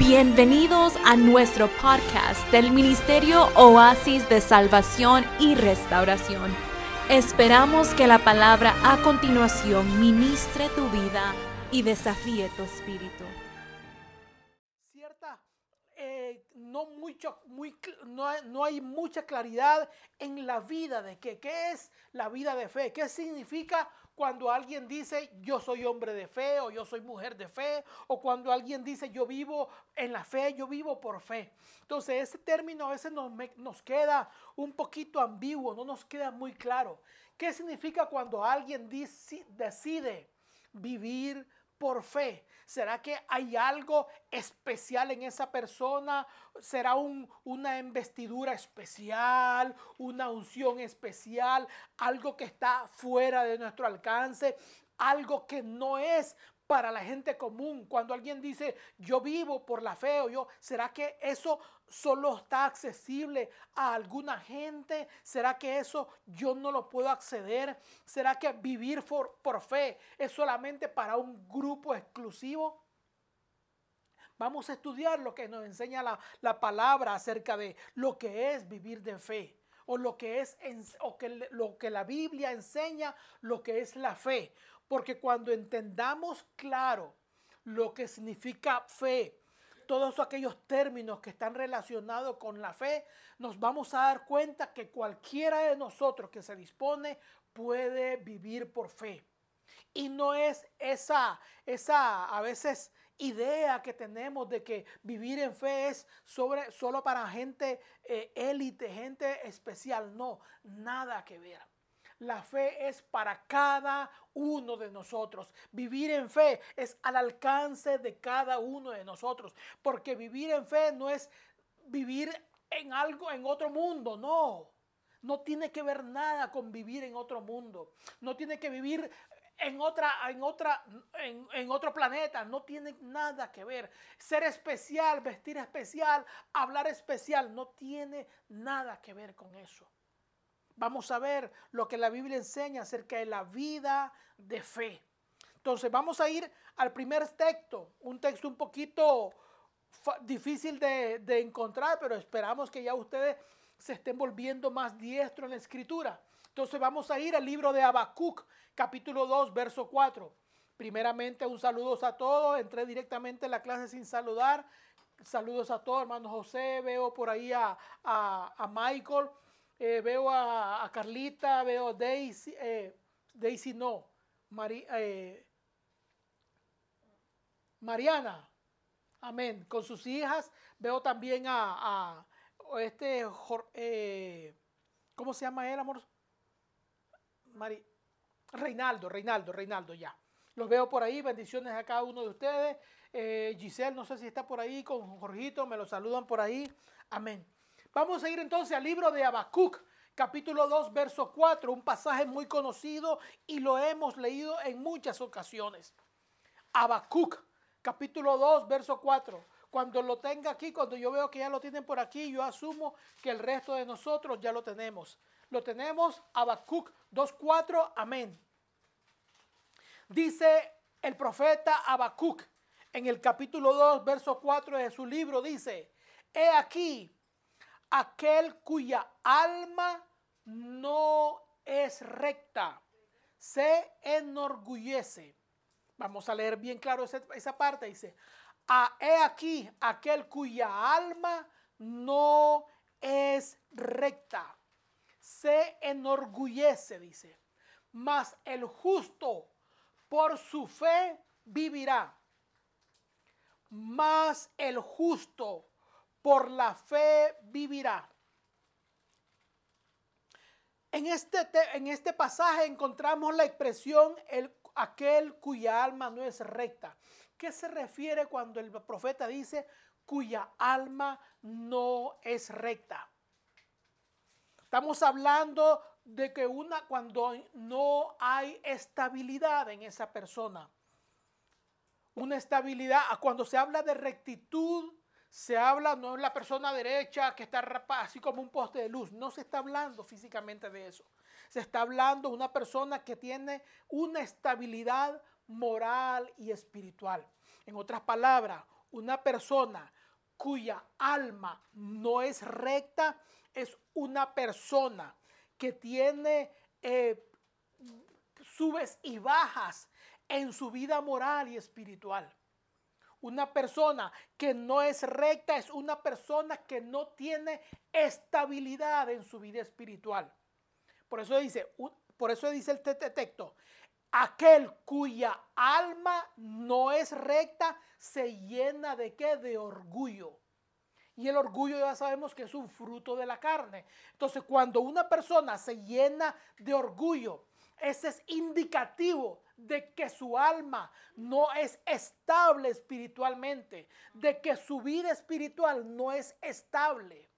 Bienvenidos a nuestro podcast del Ministerio Oasis de Salvación y Restauración. Esperamos que la palabra a continuación ministre tu vida y desafíe tu espíritu. Cierta, eh, no, hay, mucha claridad en la vida de qué es la vida de fe, qué significa cuando alguien dice yo soy hombre de fe o yo soy mujer de fe o cuando alguien dice yo vivo en la fe, yo vivo por fe. Entonces ese término a veces nos, nos queda un poquito ambiguo, no nos queda muy claro. ¿Qué significa cuando alguien decide vivir por fe? ¿Será que hay algo especial en esa persona? ¿Será una investidura especial? ¿Una unción especial? ¿Algo que está fuera de nuestro alcance? ¿Algo que no es para la gente común. Cuando alguien dice, yo vivo por la fe o yo, ¿será que eso solo está accesible a alguna gente? ¿Será que eso yo no lo puedo acceder? ¿Será que vivir por, por fe es solamente para un grupo exclusivo? Vamos a estudiar lo que nos enseña la, la palabra acerca de lo que es vivir de fe o lo que es o que, lo que la Biblia enseña lo que es la fe. Porque cuando entendamos claro lo que significa fe, todos aquellos términos que están relacionados con la fe, nos vamos a dar cuenta que cualquiera de nosotros que se dispone puede vivir por fe. Y no es esa, esa a veces idea que tenemos de que vivir en fe es solo para gente eh, élite, gente especial. No, nada que ver. La fe es para cada uno de nosotros. Vivir en fe es al alcance de cada uno de nosotros. Porque vivir en fe no es vivir en algo, en otro mundo, no. No tiene que ver nada con vivir en otro mundo. No tiene que vivir en otra, en otra, en, en, otro planeta. No tiene nada que ver. Ser especial, vestir especial, hablar especial, no tiene nada que ver con eso vamos a ver lo que la Biblia enseña acerca de la vida de fe. Entonces vamos a ir al primer texto, un texto un poquito difícil de, encontrar, pero esperamos que ya ustedes se estén volviendo más diestro en la escritura. Entonces vamos a ir al libro de Habacuc, capítulo 2, verso 4. Primeramente, un saludo a todos. Entré directamente en la clase sin saludar. Saludos a todos, hermano José. Veo por ahí a, a Michael. Eh, veo a, Carlita, veo a Daisy, eh, Daisy no, eh, Mariana, amén, con sus hijas, veo también a, este, ¿cómo se llama él, amor? Reinaldo, Reinaldo, Reinaldo, ya. Los veo por ahí, bendiciones a cada uno de ustedes. Giselle, no sé si está por ahí con Jorgito, me lo saludan por ahí. Amén. Vamos a ir entonces al libro de Habacuc, capítulo 2, verso 4, un pasaje muy conocido y lo hemos leído en muchas ocasiones. Habacuc, capítulo 2, verso 4. Cuando lo tenga aquí, cuando yo veo que ya lo tienen por aquí, yo asumo que el resto de nosotros ya lo tenemos. Lo tenemos, Habacuc 2.4, amén. Dice el profeta Habacuc en el capítulo 2, verso 4 de su libro, dice, he aquí, aquel cuya alma no es recta, se enorgullece. Vamos a leer bien claro esa, parte. Dice, a, he aquí aquel cuya alma no es recta, se enorgullece, dice. Mas el justo por su fe vivirá. Mas el justo por la fe vivirá. En este, en este pasaje encontramos la expresión el, aquel cuya alma no es recta. ¿Qué se refiere cuando el profeta dice cuya alma no es recta? Estamos hablando de que una cuando no hay estabilidad en esa persona. Una estabilidad, cuando se habla de rectitud, se habla, no es la persona derecha que está así como un poste de luz, no se está hablando físicamente de eso. Se está hablando de una persona que tiene una estabilidad moral y espiritual. En otras palabras, una persona cuya alma no es recta es una persona que tiene eh, subes y bajas en su vida moral y espiritual. Una persona que no es recta es una persona que no tiene estabilidad en su vida espiritual. Por eso dice, por eso dice el texto, aquel cuya alma no es recta se llena de qué? De orgullo. Y el orgullo ya sabemos que es un fruto de la carne. Entonces, cuando una persona se llena de orgullo, ese es indicativo de que su alma no es estable espiritualmente, de que su vida espiritual no es estable.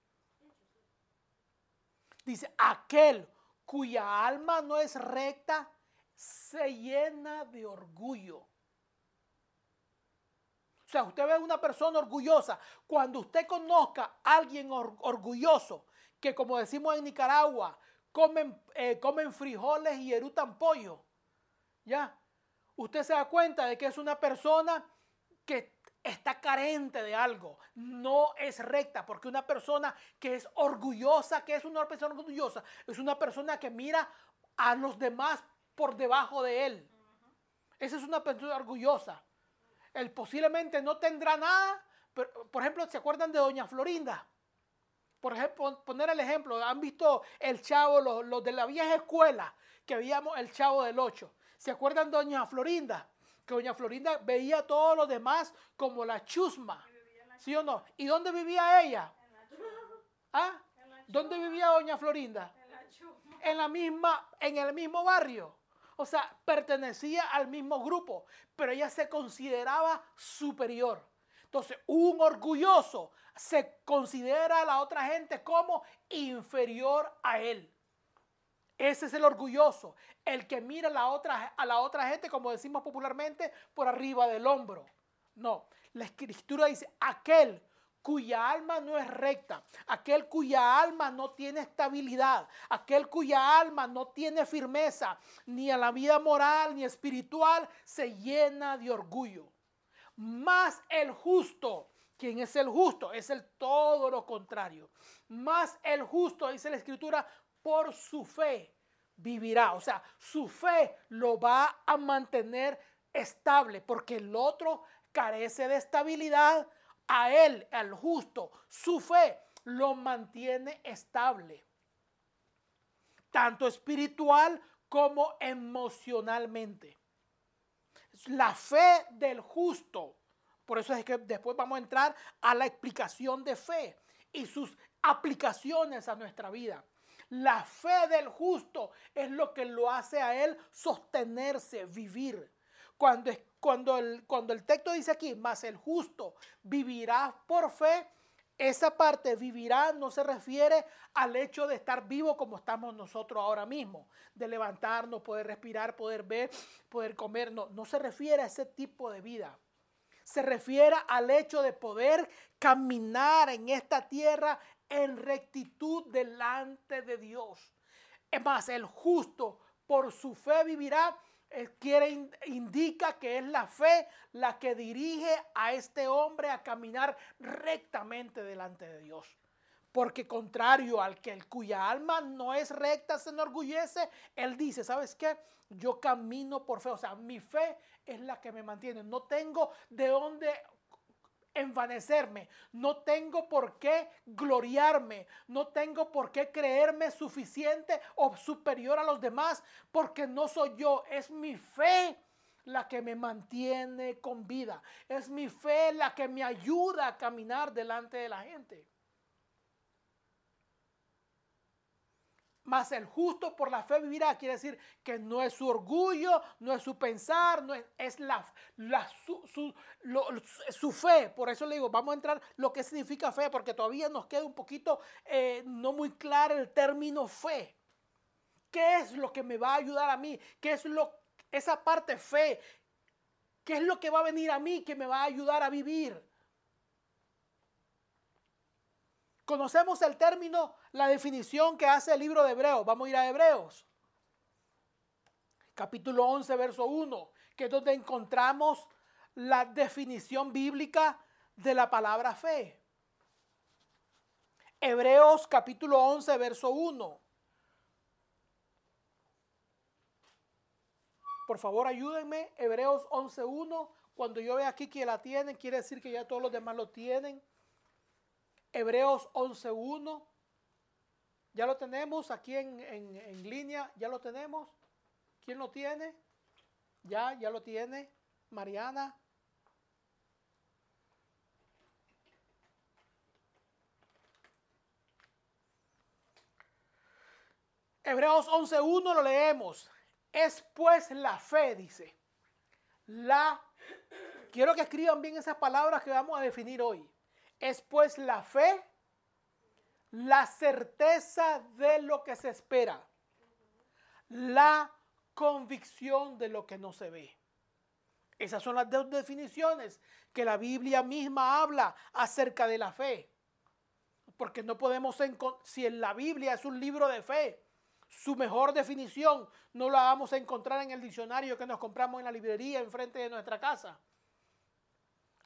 Dice, aquel cuya alma no es recta se llena de orgullo. O sea, usted ve a una persona orgullosa. Cuando usted conozca a alguien orgulloso, que como decimos en Nicaragua, comen, eh, comen frijoles y erutan pollo. ¿Ya? Usted se da cuenta de que es una persona que está carente de algo, no es recta, porque una persona que es orgullosa, que es una persona orgullosa, es una persona que mira a los demás por debajo de él. Esa es una persona orgullosa. Él posiblemente no tendrá nada, pero, por ejemplo, ¿se acuerdan de Doña Florinda? Por ejemplo, poner el ejemplo, han visto el chavo, los, de la vieja escuela, que veíamos el chavo del 8. ¿Se acuerdan de Doña Florinda? Que Doña Florinda veía a todos los demás como la chusma. ¿Sí o no? ¿Y dónde vivía ella? ¿Ah? ¿Dónde vivía Doña Florinda? En la misma, en el mismo barrio. O sea, pertenecía al mismo grupo, pero ella se consideraba superior. Entonces, un orgulloso se considera a la otra gente como inferior a él. Ese es el orgulloso, el que mira a la, otra, a la otra gente, como decimos popularmente, por arriba del hombro. No, la escritura dice, aquel cuya alma no es recta, aquel cuya alma no tiene estabilidad, aquel cuya alma no tiene firmeza, ni a la vida moral ni espiritual, se llena de orgullo. Más el justo ¿Quién es el justo? Es el todo lo contrario. Más el justo, dice la escritura, por su fe vivirá. O sea, su fe lo va a mantener estable porque el otro carece de estabilidad. A él, al justo, su fe lo mantiene estable. Tanto espiritual como emocionalmente. La fe del justo por eso es que después vamos a entrar a la explicación de fe y sus aplicaciones a nuestra vida. La fe del justo es lo que lo hace a él sostenerse, vivir. Cuando, cuando, el, cuando el texto dice aquí, más el justo vivirá por fe, esa parte vivirá no se refiere al hecho de estar vivo como estamos nosotros ahora mismo, de levantarnos, poder respirar, poder ver, poder comer. No, no se refiere a ese tipo de vida se refiere al hecho de poder caminar en esta tierra en rectitud delante de Dios. Es más, el justo por su fe vivirá. Quiere, indica que es la fe la que dirige a este hombre a caminar rectamente delante de Dios. Porque contrario al que el cuya alma no es recta se enorgullece, él dice, ¿sabes qué? Yo camino por fe, o sea, mi fe es la que me mantiene. No tengo de dónde envanecerme, no tengo por qué gloriarme, no tengo por qué creerme suficiente o superior a los demás, porque no soy yo, es mi fe la que me mantiene con vida, es mi fe la que me ayuda a caminar delante de la gente. Mas el justo por la fe vivirá. Quiere decir que no es su orgullo, no es su pensar, no es, la, su, fe. Por eso le digo, vamos a entrar lo que significa fe, porque todavía nos queda un poquito eh, no muy claro el término fe. ¿Qué es lo que me va a ayudar a mí? ¿Qué es lo, esa parte fe? ¿Qué es lo que va a venir a mí que me va a ayudar a vivir? Conocemos el término, la definición que hace el libro de Hebreos. Vamos a ir a Hebreos. Capítulo 11, verso 1, que es donde encontramos la definición bíblica de la palabra fe. Hebreos capítulo 11, verso 1. Por favor, ayúdenme. Hebreos 11.1. Cuando yo vea aquí que la tienen, quiere decir que ya todos los demás lo tienen. Hebreos 11.1. Ya lo tenemos aquí en, en, línea. Ya lo tenemos. ¿Quién lo tiene? Ya, ya lo tiene. Mariana. Hebreos 11.1 lo leemos. Es pues la fe, dice. La, quiero que escriban bien esas palabras que vamos a definir hoy. Es pues la fe, la certeza de lo que se espera, la convicción de lo que no se ve. Esas son las dos definiciones que la Biblia misma habla acerca de la fe. Porque no podemos, si en la Biblia es un libro de fe, su mejor definición no la vamos a encontrar en el diccionario que nos compramos en la librería enfrente de nuestra casa.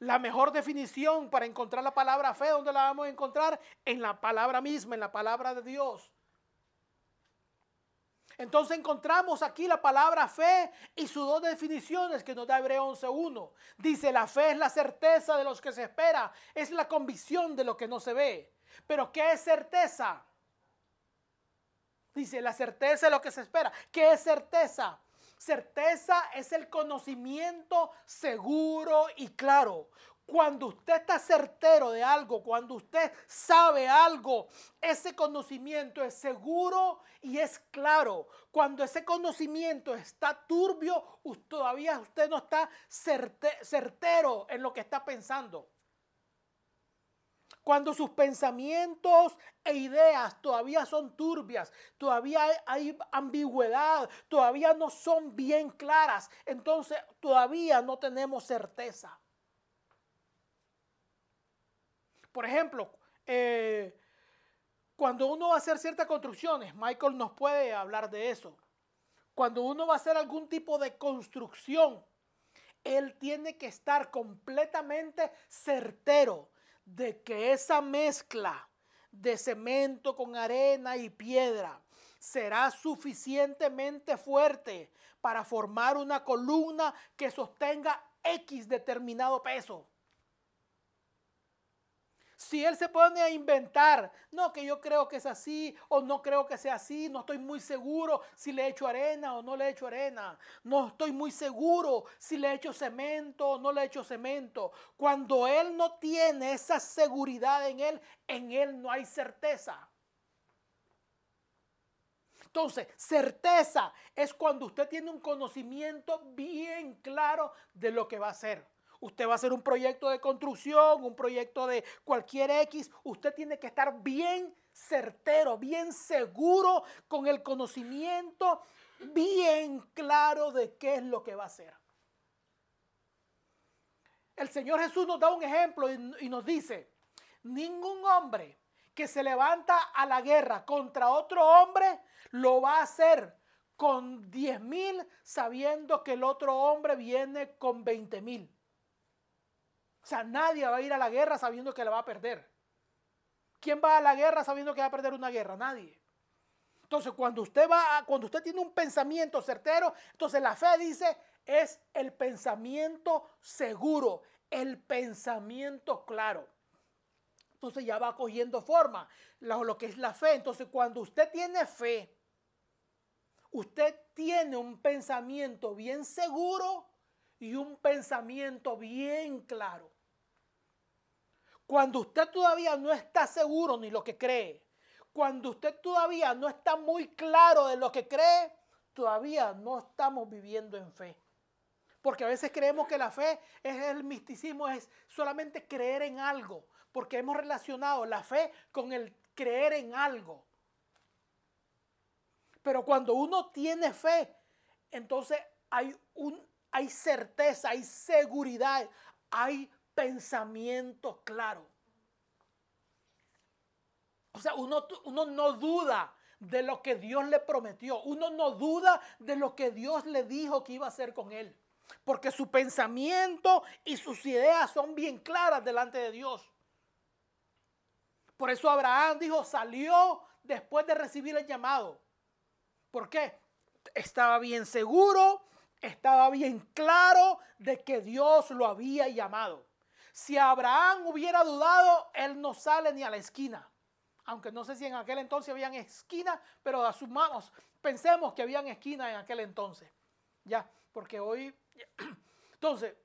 La mejor definición para encontrar la palabra fe, ¿dónde la vamos a encontrar? En la palabra misma, en la palabra de Dios. Entonces encontramos aquí la palabra fe y sus dos definiciones que nos da Hebreo 11.1. Dice, la fe es la certeza de los que se espera, es la convicción de lo que no se ve. Pero ¿qué es certeza? Dice, la certeza es lo que se espera. ¿Qué es certeza? Certeza es el conocimiento seguro y claro. Cuando usted está certero de algo, cuando usted sabe algo, ese conocimiento es seguro y es claro. Cuando ese conocimiento está turbio, todavía usted no está certero en lo que está pensando. Cuando sus pensamientos e ideas todavía son turbias, todavía hay, ambigüedad, todavía no son bien claras, entonces todavía no tenemos certeza. Por ejemplo, eh, cuando uno va a hacer ciertas construcciones, Michael nos puede hablar de eso. Cuando uno va a hacer algún tipo de construcción, él tiene que estar completamente certero de que esa mezcla de cemento con arena y piedra será suficientemente fuerte para formar una columna que sostenga X determinado peso. Si él se pone a inventar, no, que yo creo que es así o no creo que sea así, no estoy muy seguro si le echo arena o no le echo arena, no estoy muy seguro si le echo cemento o no le echo cemento. Cuando él no tiene esa seguridad en él, en él no hay certeza. Entonces, certeza es cuando usted tiene un conocimiento bien claro de lo que va a hacer. Usted va a hacer un proyecto de construcción, un proyecto de cualquier X. Usted tiene que estar bien certero, bien seguro, con el conocimiento bien claro de qué es lo que va a hacer. El Señor Jesús nos da un ejemplo y, nos dice, ningún hombre que se levanta a la guerra contra otro hombre lo va a hacer con 10 mil sabiendo que el otro hombre viene con 20 mil. Sea, nadie va a ir a la guerra sabiendo que la va a perder. ¿Quién va a la guerra sabiendo que va a perder una guerra? Nadie. Entonces, cuando usted va, cuando usted tiene un pensamiento certero, entonces la fe dice es el pensamiento seguro, el pensamiento claro. Entonces ya va cogiendo forma lo, lo que es la fe. Entonces, cuando usted tiene fe, usted tiene un pensamiento bien seguro y un pensamiento bien claro. Cuando usted todavía no está seguro ni lo que cree, cuando usted todavía no está muy claro de lo que cree, todavía no estamos viviendo en fe. Porque a veces creemos que la fe es el misticismo, es solamente creer en algo, porque hemos relacionado la fe con el creer en algo. Pero cuando uno tiene fe, entonces hay, un, hay certeza, hay seguridad, hay pensamiento claro. O sea, uno, uno no duda de lo que Dios le prometió. Uno no duda de lo que Dios le dijo que iba a hacer con él. porque su pensamiento y sus ideas son bien claras delante de Dios. Por eso Abraham dijo, salió después de recibir el llamado. ¿Por qué? Estaba bien seguro, estaba bien claro de que Dios lo había llamado. Si Abraham hubiera dudado, él no sale ni a la esquina. Aunque no sé si en aquel entonces habían esquinas, pero a sus manos, pensemos que habían esquinas en aquel entonces. Ya, porque hoy... Entonces,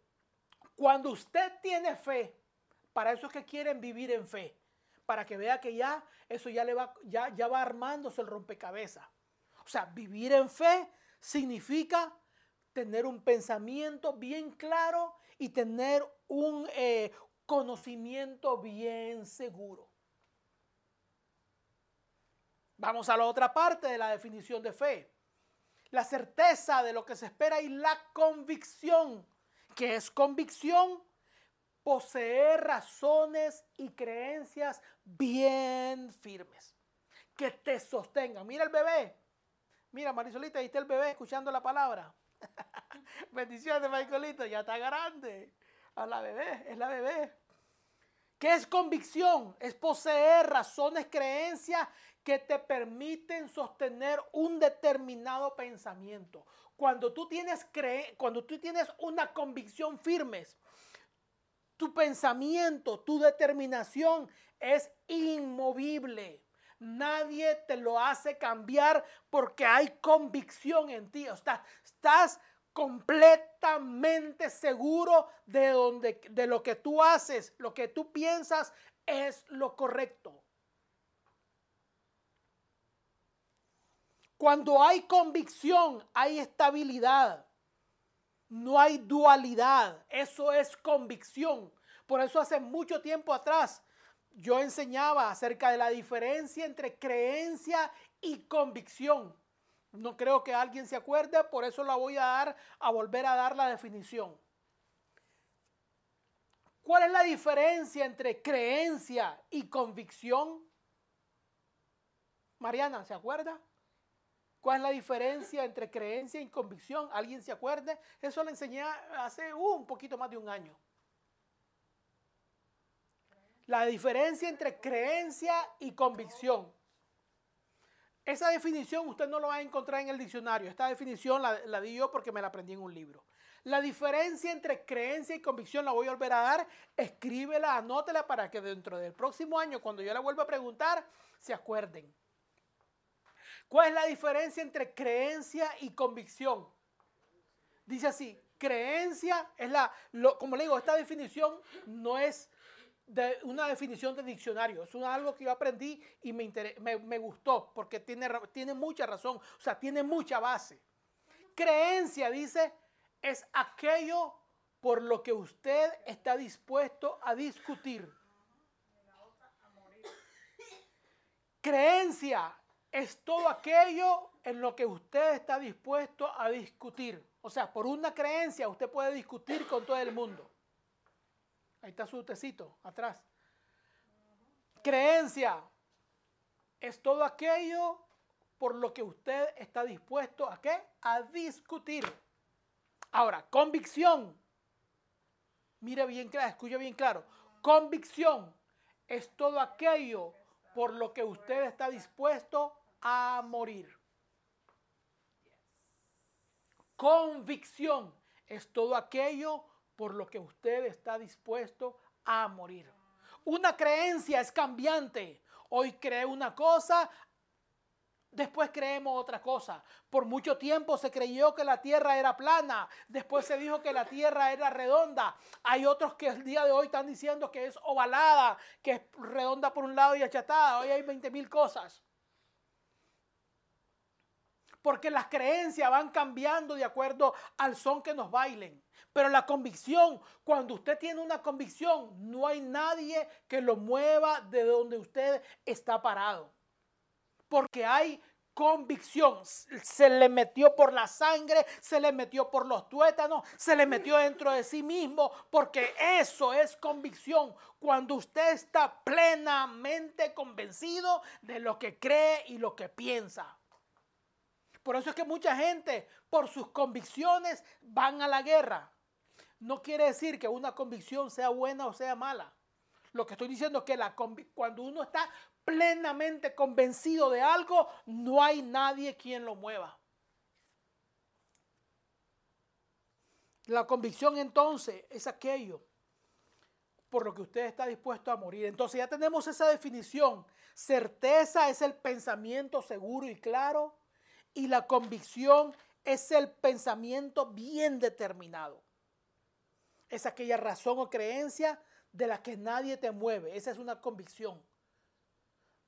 cuando usted tiene fe, para eso es que quieren vivir en fe para que vea que ya eso ya le va, ya, ya va armándose el rompecabezas. O sea, vivir en fe significa tener un pensamiento bien claro y tener un eh, conocimiento bien seguro. Vamos a la otra parte de la definición de fe. La certeza de lo que se espera y la convicción. ¿Qué es convicción? poseer razones y creencias bien firmes, que te sostengan. Mira el bebé. Mira, Marisolita, ahí está el bebé escuchando la palabra. Bendiciones, Marisolita, ya está grande. A la bebé, es la bebé. ¿Qué es convicción? Es poseer razones, creencias que te permiten sostener un determinado pensamiento. Cuando tú tienes, cre cuando tú tienes una convicción firme, tu pensamiento, tu determinación es inmovible. Nadie te lo hace cambiar porque hay convicción en ti. estás, estás completamente seguro de, donde, de lo que tú haces, lo que tú piensas es lo correcto. Cuando hay convicción, hay estabilidad. No hay dualidad, eso es convicción. Por eso hace mucho tiempo atrás yo enseñaba acerca de la diferencia entre creencia y convicción. No creo que alguien se acuerde, por eso la voy a dar a volver a dar la definición. ¿Cuál es la diferencia entre creencia y convicción? Mariana, ¿se acuerda? ¿Cuál es la diferencia entre creencia y convicción? ¿Alguien se acuerde? Eso lo enseñé hace un poquito más de un año. La diferencia entre creencia y convicción. Esa definición usted no lo va a encontrar en el diccionario. Esta definición la, di yo porque me la aprendí en un libro. La diferencia entre creencia y convicción la voy a volver a dar. Escríbela, anótela para que dentro del próximo año, cuando yo la vuelva a preguntar, se acuerden. ¿Cuál es la diferencia entre creencia y convicción? Dice así, creencia es la, como le digo, esta definición no es de una definición de diccionario, es algo que yo aprendí y me, me, gustó porque tiene, tiene mucha razón, o sea, tiene mucha base. Creencia, dice, es aquello por lo que usted está dispuesto a discutir. Creencia es todo aquello en lo que usted está dispuesto a discutir. O sea, por una creencia usted puede discutir con todo el mundo. Ahí está su tecito atrás. Creencia es todo aquello por lo que usted está dispuesto a qué? A discutir. Ahora, convicción. Mire bien claro, escuche bien claro. Convicción es todo aquello por lo que usted está dispuesto a morir. Convicción es todo aquello por lo que usted está dispuesto a morir. Una creencia es cambiante. Hoy cree una cosa, Después creemos otra cosa. Por mucho tiempo se creyó que la tierra era plana. Después se dijo que la tierra era redonda. Hay otros que el día de hoy están diciendo que es ovalada, que es redonda por un lado y achatada. Hoy hay 20 mil cosas porque las creencias van cambiando de acuerdo al son que nos bailen. Pero la convicción, cuando usted tiene una convicción, no hay nadie que lo mueva de donde usted está parado. Porque hay convicción. Se le metió por la sangre, se le metió por los tuétanos, se le metió dentro de sí mismo, porque eso es convicción. Cuando usted está plenamente convencido de lo que cree y lo que piensa. Por eso es que mucha gente, por sus convicciones, van a la guerra. No quiere decir que una convicción sea buena o sea mala. Lo que estoy diciendo es que cuando uno está plenamente convencido de algo, no hay nadie quien lo mueva. La convicción entonces es aquello por lo que usted está dispuesto a morir. Entonces ya tenemos esa definición. Certeza es el pensamiento seguro y claro y la convicción es el pensamiento bien determinado. Es aquella razón o creencia de la que nadie te mueve. Esa es una convicción.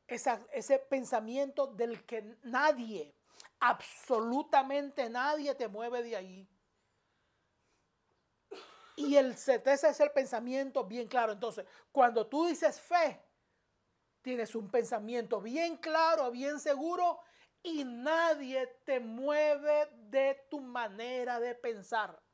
ese pensamiento del que nadie, absolutamente nadie te mueve de ahí. Y el certeza es el pensamiento bien claro. Entonces, cuando tú dices fe, tienes un pensamiento bien claro, bien seguro y nadie te mueve de tu manera de pensar.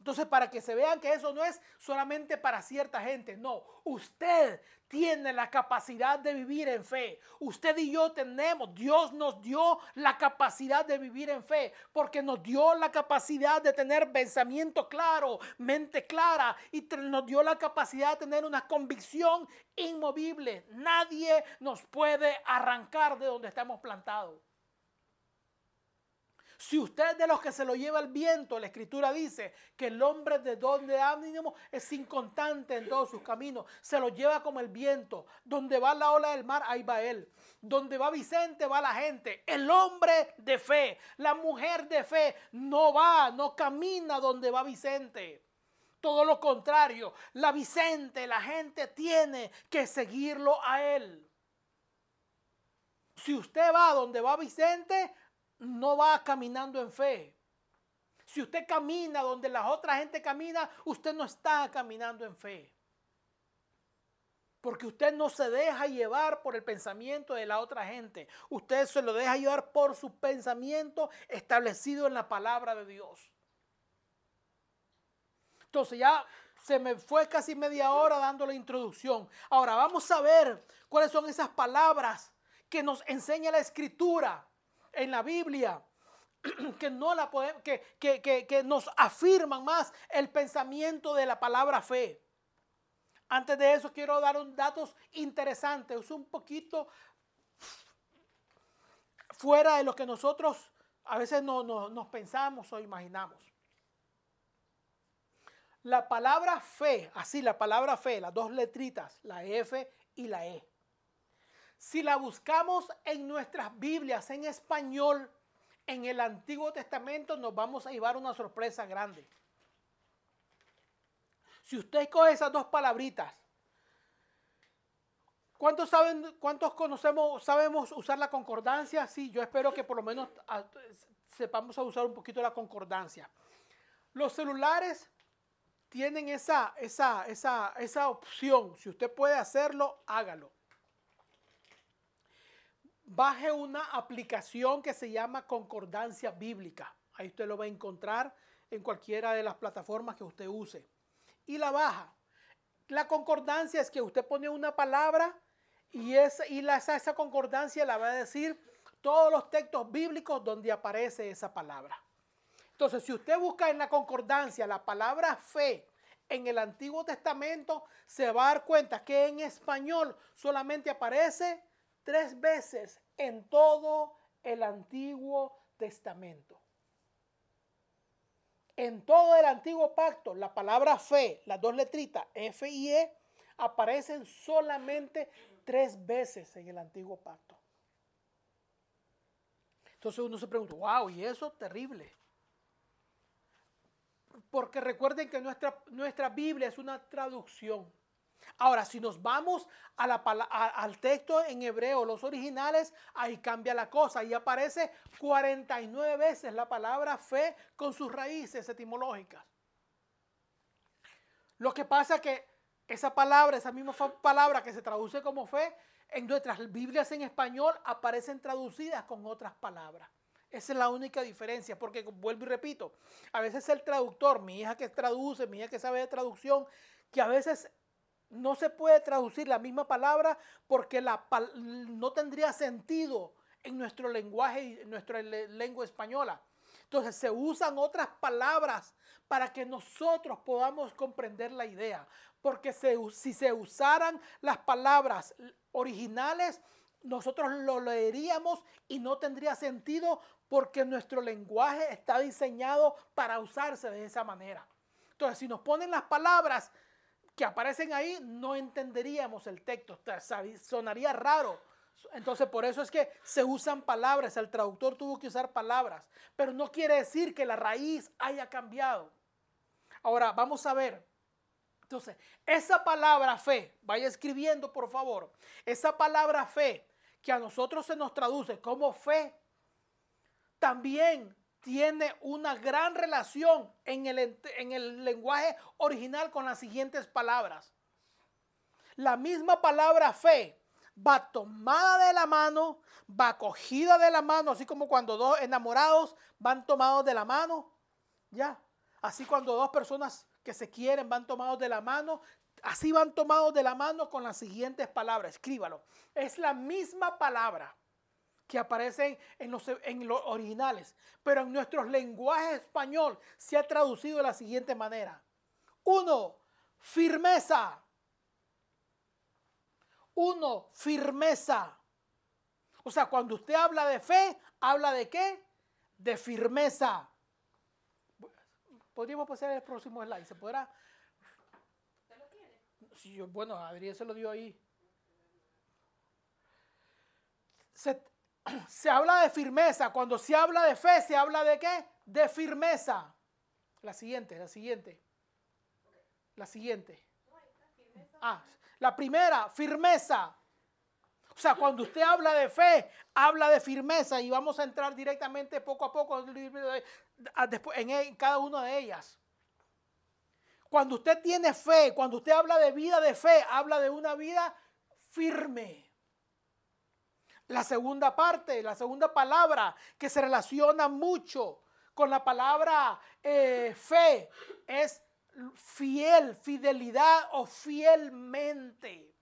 Entonces, para que se vean que eso no es solamente para cierta gente, no, usted tiene la capacidad de vivir en fe. Usted y yo tenemos, Dios nos dio la capacidad de vivir en fe, porque nos dio la capacidad de tener pensamiento claro, mente clara, y nos dio la capacidad de tener una convicción inmovible. Nadie nos puede arrancar de donde estamos plantados. Si usted de los que se lo lleva el viento, la escritura dice que el hombre de donde ánimo es inconstante en todos sus caminos, se lo lleva como el viento. Donde va la ola del mar, ahí va él. Donde va Vicente, va la gente. El hombre de fe, la mujer de fe, no va, no camina donde va Vicente. Todo lo contrario, la Vicente, la gente tiene que seguirlo a él. Si usted va donde va Vicente, no va caminando en fe. Si usted camina donde la otra gente camina, usted no está caminando en fe. Porque usted no se deja llevar por el pensamiento de la otra gente. Usted se lo deja llevar por su pensamiento establecido en la palabra de Dios. Entonces ya se me fue casi media hora dando la introducción. Ahora vamos a ver cuáles son esas palabras que nos enseña la escritura en la Biblia que, no la podemos, que, que, nos afirman más el pensamiento de la palabra fe. Antes de eso quiero dar un datos interesantes, un poquito fuera de lo que nosotros a veces no, nos pensamos o imaginamos. La palabra fe, así la palabra fe, las dos letritas, la F y la E. Si la buscamos en nuestras Biblias en español, en el Antiguo Testamento, nos vamos a llevar una sorpresa grande. Si usted coge esas dos palabritas, ¿cuántos saben, cuántos conocemos, sabemos usar la concordancia? Sí, yo espero que por lo menos ah, sepamos a usar un poquito la concordancia. Los celulares tienen esa, esa, esa, esa opción. Si usted puede hacerlo, hágalo baje una aplicación que se llama Concordancia Bíblica. Ahí usted lo va a encontrar en cualquiera de las plataformas que usted use. Y la baja. La concordancia es que usted pone una palabra y, esa, y esa concordancia la va a decir todos los textos bíblicos donde aparece esa palabra. Entonces, si usted busca en la concordancia la palabra fe en el Antiguo Testamento, se va a dar cuenta que en español solamente aparece tres veces en todo el Antiguo Testamento. En todo el Antiguo Pacto, la palabra fe, las dos letritas F y E, aparecen solamente tres veces en el Antiguo Pacto. Entonces uno se pregunta, wow, ¿y eso? Terrible. Porque recuerden que nuestra, nuestra Biblia es una traducción. Ahora, si nos vamos al texto en hebreo, los originales, ahí cambia la cosa. Ahí aparece 49 veces la palabra fe con sus raíces etimológicas. Lo que pasa es que esa palabra, esa misma palabra que se traduce como fe, en nuestras Biblias en español aparecen traducidas con otras palabras. Esa es la única diferencia, porque vuelvo y repito, a veces el traductor, mi hija que traduce, mi hija que sabe de traducción, que a veces no se puede traducir la misma palabra porque la, no tendría sentido en nuestro lenguaje, en nuestra lengua española. Entonces se usan otras palabras para que nosotros podamos comprender la idea. Porque si se usaran las palabras originales, nosotros lo leeríamos y no tendría sentido porque nuestro lenguaje está diseñado para usarse de esa manera. Entonces, si nos ponen las palabras que aparecen ahí, no entenderíamos el texto, sonaría raro. Entonces, por eso es que se usan palabras, el traductor tuvo que usar palabras, pero no quiere decir que la raíz haya cambiado. Ahora, vamos a ver. Entonces, esa palabra fe, vaya escribiendo por favor, esa palabra fe que a nosotros se nos traduce como fe, también tiene una gran relación en el, en el lenguaje original con las siguientes palabras. La misma palabra fe va tomada de la mano, va cogida de la mano, así como cuando dos enamorados van tomados de la mano, ya. Así cuando dos personas que se quieren van tomados de la mano, así van tomados de la mano con las siguientes palabras. Escríbalo. Es la misma palabra que aparecen en los, en los originales, pero en nuestros lenguajes español se ha traducido de la siguiente manera. Uno, firmeza. Uno, firmeza. O sea, cuando usted habla de fe, habla de qué? De firmeza. Podríamos pasar al próximo slide. ¿Se podrá? ¿Usted lo tiene? bueno, Adrián se lo dio ahí. Se, se habla de firmeza. Cuando se habla de fe, se habla de qué? De firmeza. La siguiente, la siguiente. La siguiente. Ah, la primera, firmeza. O sea, cuando usted habla de fe, habla de firmeza y vamos a entrar directamente poco a poco en cada una de ellas. Cuando usted tiene fe, cuando usted habla de vida de fe, habla de una vida firme. La segunda parte, la segunda palabra que se relaciona mucho con la palabra eh, fe es fiel, fidelidad o fielmente.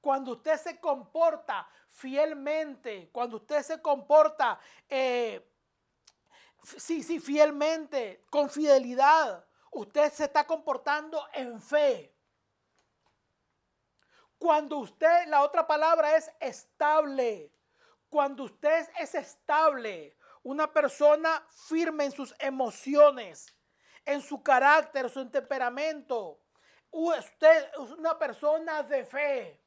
Cuando usted se comporta fielmente, cuando usted se comporta, eh, sí, sí, fielmente, con fidelidad, usted se está comportando en fe. Cuando usted, la otra palabra es estable. Cuando usted es estable, una persona firme en sus emociones, en su carácter, su temperamento. Usted es una persona de fe.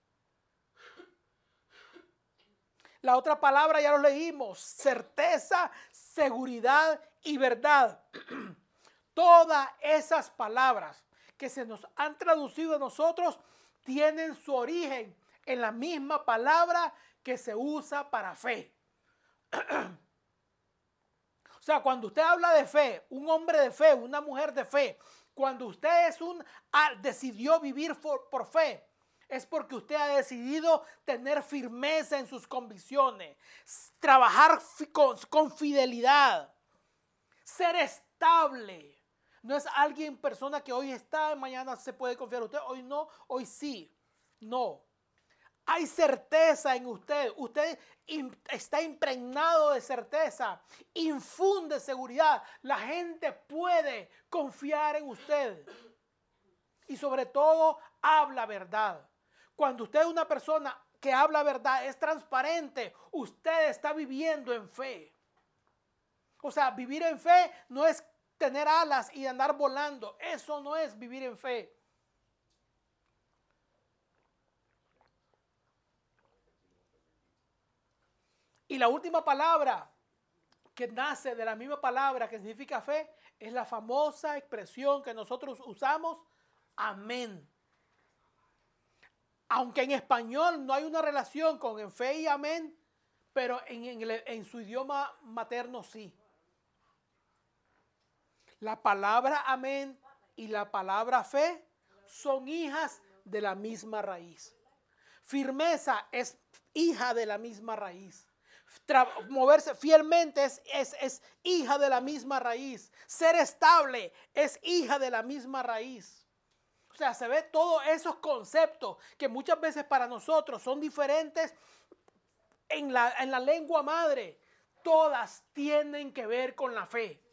La otra palabra ya lo leímos, certeza, seguridad y verdad. Todas esas palabras que se nos han traducido a nosotros tienen su origen en la misma palabra que se usa para fe. o sea, cuando usted habla de fe, un hombre de fe, una mujer de fe, cuando usted es un ah, decidió vivir por, fe, es porque usted ha decidido tener firmeza en sus convicciones, trabajar con, con fidelidad, ser estable. No es alguien, persona que hoy está, mañana se puede confiar en usted, hoy no, hoy sí. No. Hay certeza en usted. Usted está impregnado de certeza. Infunde seguridad. La gente puede confiar en usted. Y sobre todo, habla verdad. Cuando usted es una persona que habla verdad, es transparente, usted está viviendo en fe. O sea, vivir en fe no es tener alas y andar volando. Eso no es vivir en fe. Y la última palabra que nace de la misma palabra que significa fe es la famosa expresión que nosotros usamos, amén. Aunque en español no hay una relación con en fe y amén, pero en, en su idioma materno sí. La palabra amén y la palabra fe son hijas de la misma raíz. Firmeza es hija de la misma raíz. moverse fielmente es, es, es hija de la misma raíz. Ser estable es hija de la misma raíz. O sea, se ve todos esos conceptos que muchas veces para nosotros son diferentes en la, en la lengua madre, todas tienen que ver con la fe.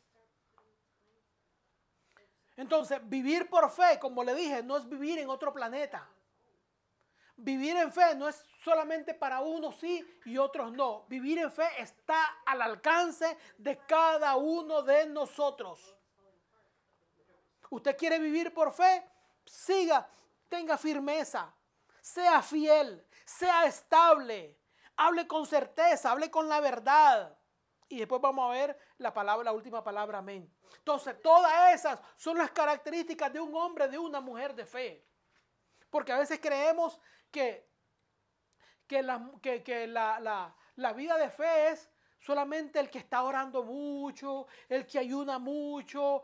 Entonces, vivir por fe, como le dije, no es vivir en otro planeta. Vivir en fe no es solamente para unos sí y otros no. Vivir en fe está al alcance de cada uno de nosotros. Usted quiere vivir por fe, siga, tenga firmeza, sea fiel, sea estable, hable con certeza, hable con la verdad. Y después vamos a ver la palabra, la última palabra, amén. Entonces, todas esas son las características de un hombre, de una mujer de fe. Porque a veces creemos que, que, la, que, la, la vida de fe es solamente el que está orando mucho, el que ayuna mucho.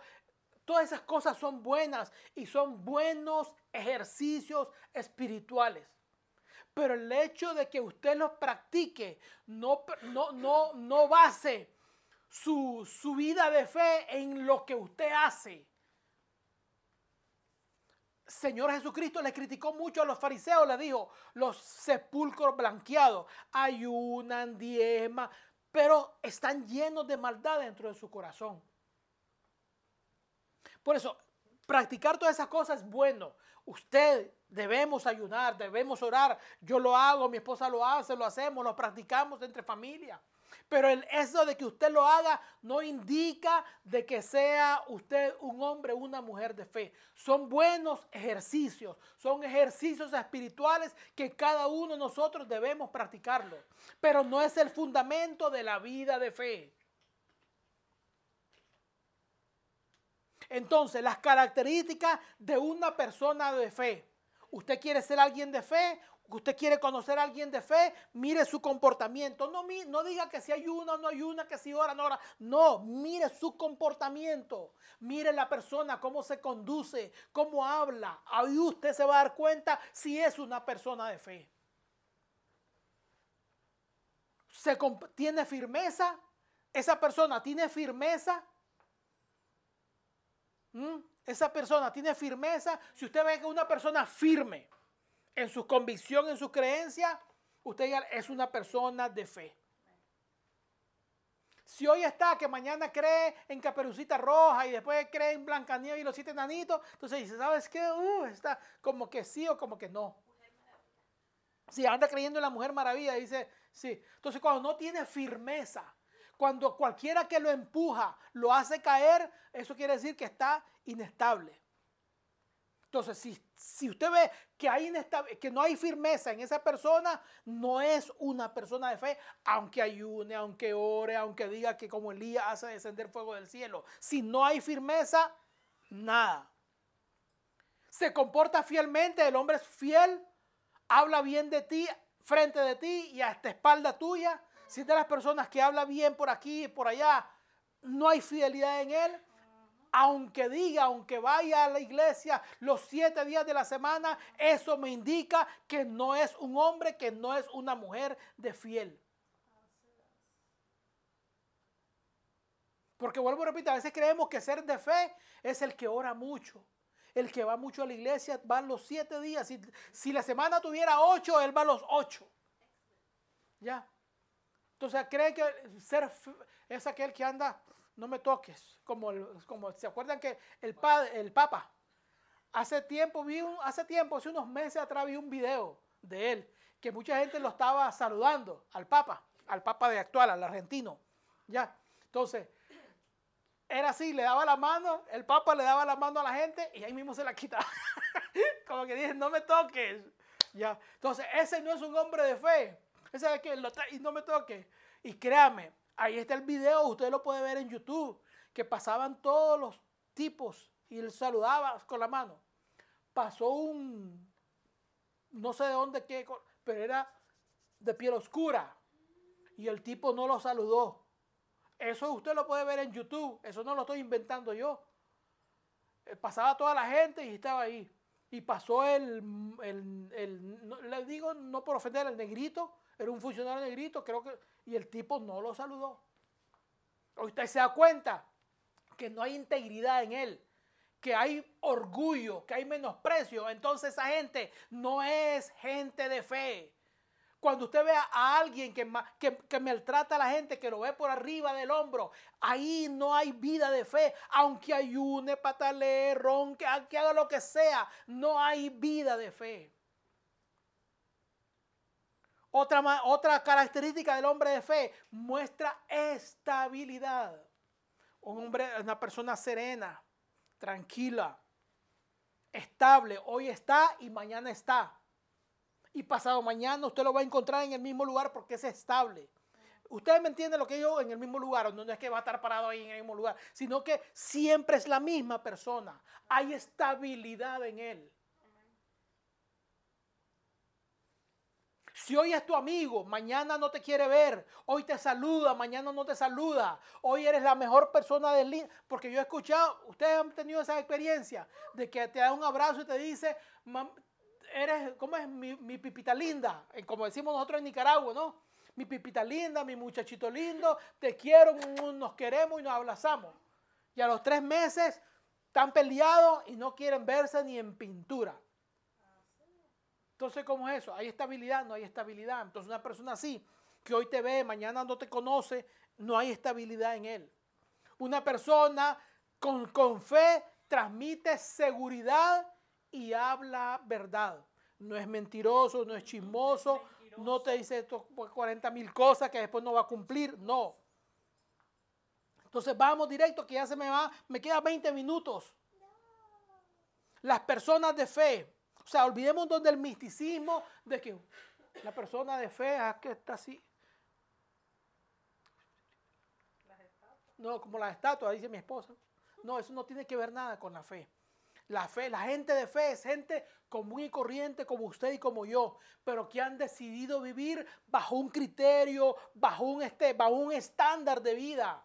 Todas esas cosas son buenas y son buenos ejercicios espirituales. Pero el hecho de que usted los practique no, no, no, no base su, su vida de fe en lo que usted hace. Señor Jesucristo le criticó mucho a los fariseos, le dijo, los sepulcros blanqueados, ayunan, diezma, pero están llenos de maldad dentro de su corazón. Por eso, practicar todas esas cosas es bueno. Usted debemos ayunar, debemos orar. Yo lo hago, mi esposa lo hace, lo hacemos, lo practicamos entre familia. Pero el, eso de que usted lo haga no indica de que sea usted un hombre o una mujer de fe. Son buenos ejercicios, son ejercicios espirituales que cada uno de nosotros debemos practicarlo. Pero no es el fundamento de la vida de fe. Entonces, las características de una persona de fe. ¿Usted quiere ser alguien de fe? Usted quiere conocer a alguien de fe, mire su comportamiento. No, no diga que si hay una o no hay una, que si ora no ora. No, mire su comportamiento. Mire la persona, cómo se conduce, cómo habla. Ahí usted se va a dar cuenta si es una persona de fe. Se, ¿Tiene firmeza? ¿Esa persona tiene firmeza? ¿Mm? Esa persona tiene firmeza. Si usted ve que una persona firme, en su convicción, en su creencia, usted es una persona de fe. Si hoy está, que mañana cree en Caperucita Roja y después cree en Blancanieves y los siete nanitos, entonces dice, ¿sabes qué? Uh, está como que sí o como que no. Si anda creyendo en la Mujer Maravilla, dice, sí. Entonces cuando no tiene firmeza, cuando cualquiera que lo empuja lo hace caer, eso quiere decir que está inestable. Entonces, si, si usted ve que, hay que no hay firmeza en esa persona, no es una persona de fe, aunque ayune, aunque ore, aunque diga que como Elías hace descender fuego del cielo. Si no hay firmeza, nada. Se comporta fielmente, el hombre es fiel, habla bien de ti, frente de ti y hasta espalda tuya. Si es de las personas que habla bien por aquí y por allá, no hay fidelidad en él aunque diga, aunque vaya a la iglesia los siete días de la semana, eso me indica que no es un hombre, que no es una mujer de fiel. Porque vuelvo a repetir, a veces creemos que ser de fe es el que ora mucho. El que va mucho a la iglesia va los siete días. Si, si la semana tuviera ocho, él va los ocho. Ya. Entonces cree que ser es aquel que anda no me toques. Como, como se acuerdan que el, Papa, hace tiempo, vi un, hace tiempo, hace unos meses atrás vi un video de él, que mucha gente lo estaba saludando al Papa, al Papa de actual, al argentino. Ya, entonces, era así, le daba la mano, el Papa le daba la mano a la gente y ahí mismo se la quitaba. Como que dije, no me toques. Ya, entonces, ese no es un hombre de fe. Ese es que lo y no me toques. Y créame, Ahí está el video, usted lo puede ver en YouTube, que pasaban todos los tipos y él saludaba con la mano. Pasó un, no sé de dónde, qué, pero era de piel oscura y el tipo no lo saludó. Eso usted lo puede ver en YouTube, eso no lo estoy inventando yo. Eh, pasaba toda la gente y estaba ahí. Y pasó el, el, el le digo no por ofender al negrito, era un funcionario negrito, creo que y el tipo no lo saludó. Usted se da cuenta que no hay integridad en él, que hay orgullo, que hay menosprecio. Entonces esa gente no es gente de fe. Cuando usted ve a alguien que, que, que, maltrata a la gente, que lo ve por arriba del hombro, ahí no hay vida de fe. Aunque ayune, patalee, ronque, que haga lo que sea, no hay vida de fe. Otra, característica del hombre de fe muestra estabilidad. Un hombre, una persona serena, tranquila, estable. Hoy está y mañana está. Y pasado mañana usted lo va a encontrar en el mismo lugar porque es estable. Ustedes me entienden lo que yo en el mismo lugar, no es que va a estar parado ahí en el mismo lugar, sino que siempre es la misma persona. Hay estabilidad en él. Si hoy es tu amigo, mañana no te quiere ver, hoy te saluda, mañana no te saluda, hoy eres la mejor persona del línea. Porque yo he escuchado, ustedes han tenido esa experiencia de que te da un abrazo y te dice, eres, ¿cómo es? Mi, pipita linda, como decimos nosotros en Nicaragua, ¿no? Mi pipita linda, mi muchachito lindo, te quiero, nos queremos y nos abrazamos. Y a los tres meses están peleados y no quieren verse ni en pintura. Entonces, ¿cómo es eso? ¿Hay estabilidad? No hay estabilidad. Entonces, una persona así, que hoy te ve, mañana no te conoce, no hay estabilidad en él. Una persona con, fe transmite seguridad y habla verdad. No es mentiroso, no es chismoso, no, te dice estos 40 mil cosas que después no va a cumplir. No. Entonces vamos directo, que ya se me va, me quedan 20 minutos. Las personas de fe o sea, olvidemos donde el misticismo de que la persona de fe ah, que está así. No, como las estatuas, dice mi esposa. No, eso no tiene que ver nada con la fe. La fe, la gente de fe es gente común y corriente como usted y como yo, pero que han decidido vivir bajo un criterio, bajo un, este, bajo un estándar de vida.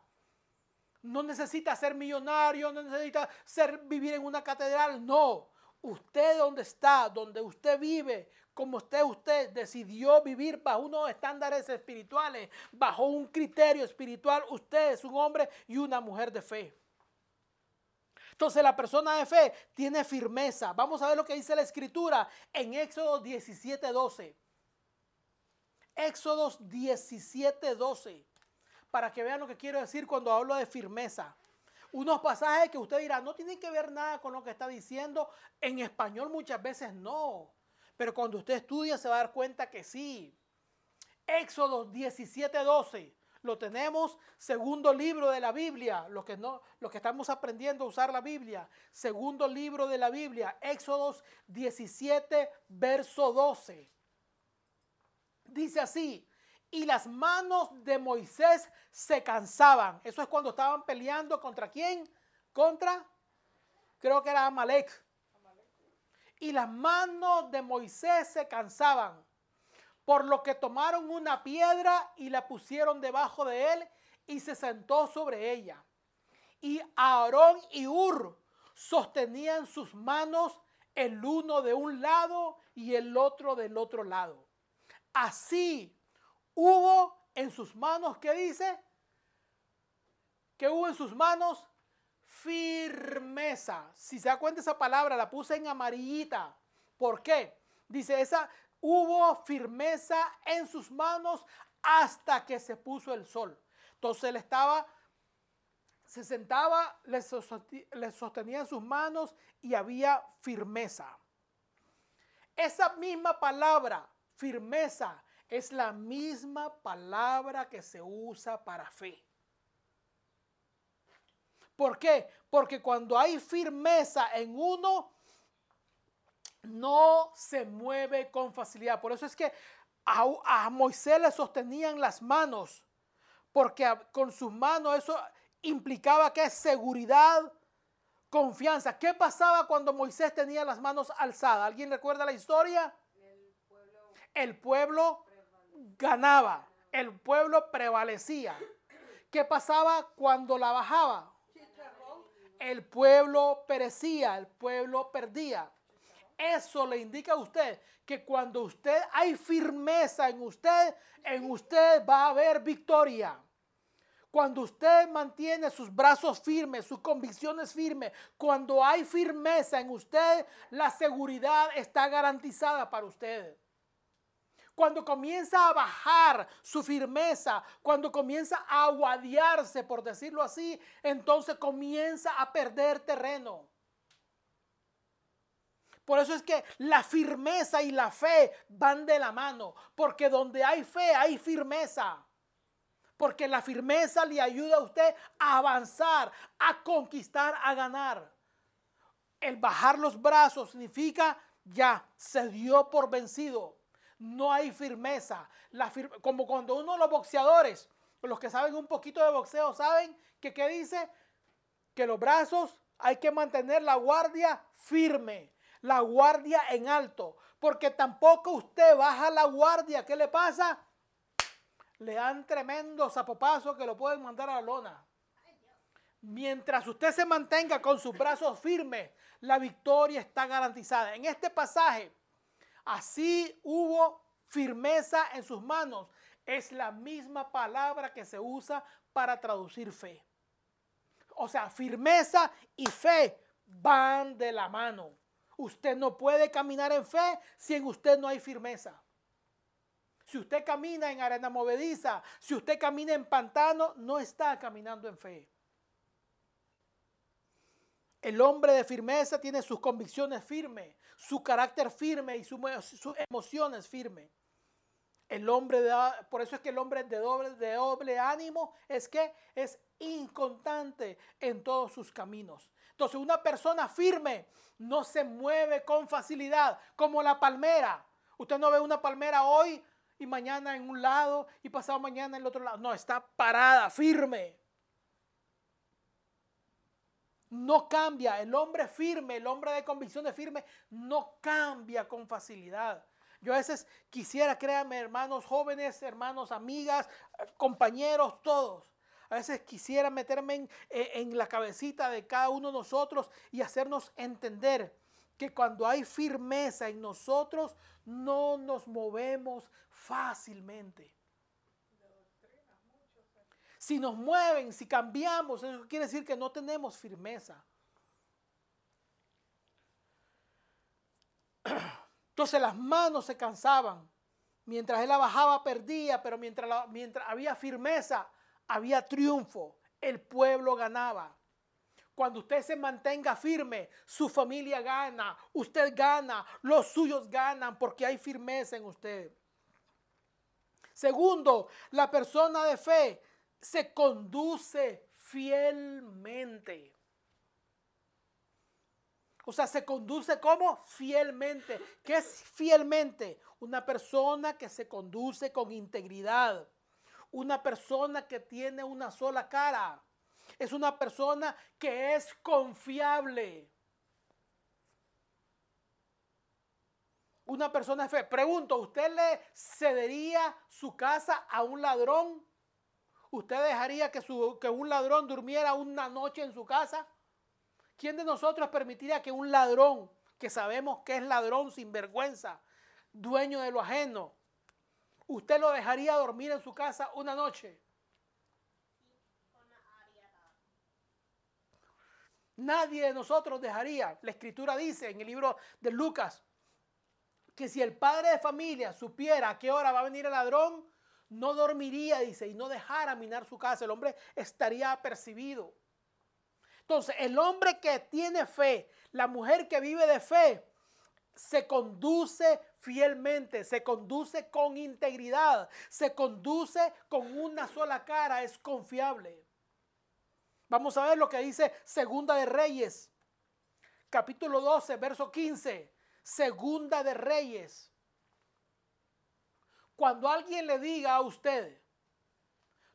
No necesita ser millonario, no necesita ser, vivir en una catedral, no usted donde está, donde usted vive, como usted, usted decidió vivir bajo unos estándares espirituales, bajo un criterio espiritual, usted es un hombre y una mujer de fe. Entonces la persona de fe tiene firmeza. Vamos a ver lo que dice la escritura en Éxodo 17, 12. Éxodo 17, 12. Para que vean lo que quiero decir cuando hablo de firmeza unos pasajes que usted dirá, no tienen que ver nada con lo que está diciendo. En español muchas veces no. Pero cuando usted estudia se va a dar cuenta que sí. Éxodo 17, 12. Lo tenemos, segundo libro de la Biblia, los que, no, los que estamos aprendiendo a usar la Biblia. Segundo libro de la Biblia, Éxodo 17, verso 12. Dice así, y las manos de Moisés se cansaban. Eso es cuando estaban peleando contra quién? Contra, creo que era Amalek. Y las manos de Moisés se cansaban, por lo que tomaron una piedra y la pusieron debajo de él y se sentó sobre ella. Y Aarón y Ur sostenían sus manos el uno de un lado y el otro del otro lado. Así hubo en sus manos, ¿qué dice? Que hubo en sus manos firmeza. Si se da cuenta esa palabra, la puse en amarillita. ¿Por qué? Dice esa, hubo firmeza en sus manos hasta que se puso el sol. Entonces él estaba, se sentaba, le sostenía en sus manos y había firmeza. Esa misma palabra, firmeza, es la misma palabra que se usa para fe. ¿Por qué? Porque cuando hay firmeza en uno, no se mueve con facilidad. Por eso es que a, Moisés le sostenían las manos, porque con sus manos eso implicaba que es seguridad, confianza. ¿Qué pasaba cuando Moisés tenía las manos alzadas? ¿Alguien recuerda la historia? El pueblo, el pueblo ganaba, el pueblo prevalecía. ¿Qué pasaba cuando la bajaba? El pueblo perecía, el pueblo perdía. Eso le indica a usted que cuando usted hay firmeza en usted, en usted va a haber victoria. Cuando usted mantiene sus brazos firmes, sus convicciones firmes, cuando hay firmeza en usted, la seguridad está garantizada para usted. Cuando comienza a bajar su firmeza, cuando comienza a aguadearse, por decirlo así, entonces comienza a perder terreno. Por eso es que la firmeza y la fe van de la mano, porque donde hay fe hay firmeza. Porque la firmeza le ayuda a usted a avanzar, a conquistar, a ganar. El bajar los brazos significa ya se dio por vencido. No hay firmeza. como cuando uno de los boxeadores, los que saben un poquito de boxeo, saben que qué dice que los brazos hay que mantener la guardia firme la guardia en alto, porque tampoco usted baja la guardia. ¿Qué le pasa? Le dan tremendo zapopazo que lo pueden mandar a la lona. Mientras usted se mantenga con sus brazos firmes, la victoria está garantizada. En este pasaje, así hubo firmeza en sus manos. Es la misma palabra que se usa para traducir fe. O sea, firmeza y fe van de la mano. Usted no puede caminar en fe si en usted no hay firmeza. Si usted camina en arena movediza, si usted camina en pantano, no está caminando en fe. El hombre de firmeza tiene sus convicciones firmes, su carácter firme y sus emociones firmes. El hombre de, por eso es que el hombre de doble, de doble ánimo es que es inconstante en todos sus caminos. Entonces una persona firme no se mueve con facilidad, como la palmera. Usted no ve una palmera hoy y mañana en un lado y pasado mañana en el otro lado. No, está parada, firme. No cambia. El hombre firme, el hombre de convicciones firme, no cambia con facilidad. Yo a veces quisiera, créanme, hermanos jóvenes, hermanos, amigas, compañeros, todos a veces quisiera meterme eh, en, la cabecita de cada uno de nosotros y hacernos entender que cuando hay firmeza en nosotros, no nos movemos fácilmente. Si nos mueven, si cambiamos, eso quiere decir que no tenemos firmeza. Entonces las manos se cansaban. Mientras él la bajaba, perdía, pero mientras, mientras había firmeza, había triunfo, el pueblo ganaba. Cuando usted se mantenga firme, su familia gana, usted gana, los suyos ganan porque hay firmeza en usted. Segundo, la persona de fe se conduce fielmente. O sea, se conduce como fielmente. ¿Qué es fielmente? Una persona que se conduce con integridad una persona que tiene una sola cara. Es una persona que es confiable. Una persona fe. Pregunto, ¿usted le cedería su casa a un ladrón? ¿Usted dejaría que, un ladrón durmiera una noche en su casa? ¿Quién de nosotros permitiría que un ladrón, que sabemos que es ladrón sin vergüenza, dueño de lo ajeno, ¿Usted lo dejaría dormir en su casa una noche? Nadie de nosotros dejaría. La escritura dice en el libro de Lucas que si el padre de familia supiera a qué hora va a venir el ladrón, no dormiría, dice, y no dejara minar su casa. El hombre estaría apercibido. Entonces, el hombre que tiene fe, la mujer que vive de fe, se conduce fielmente, se conduce con integridad, se conduce con una sola cara, es confiable. Vamos a ver lo que dice Segunda de Reyes, capítulo 12, verso 15. Segunda de Reyes. Cuando alguien le diga a usted,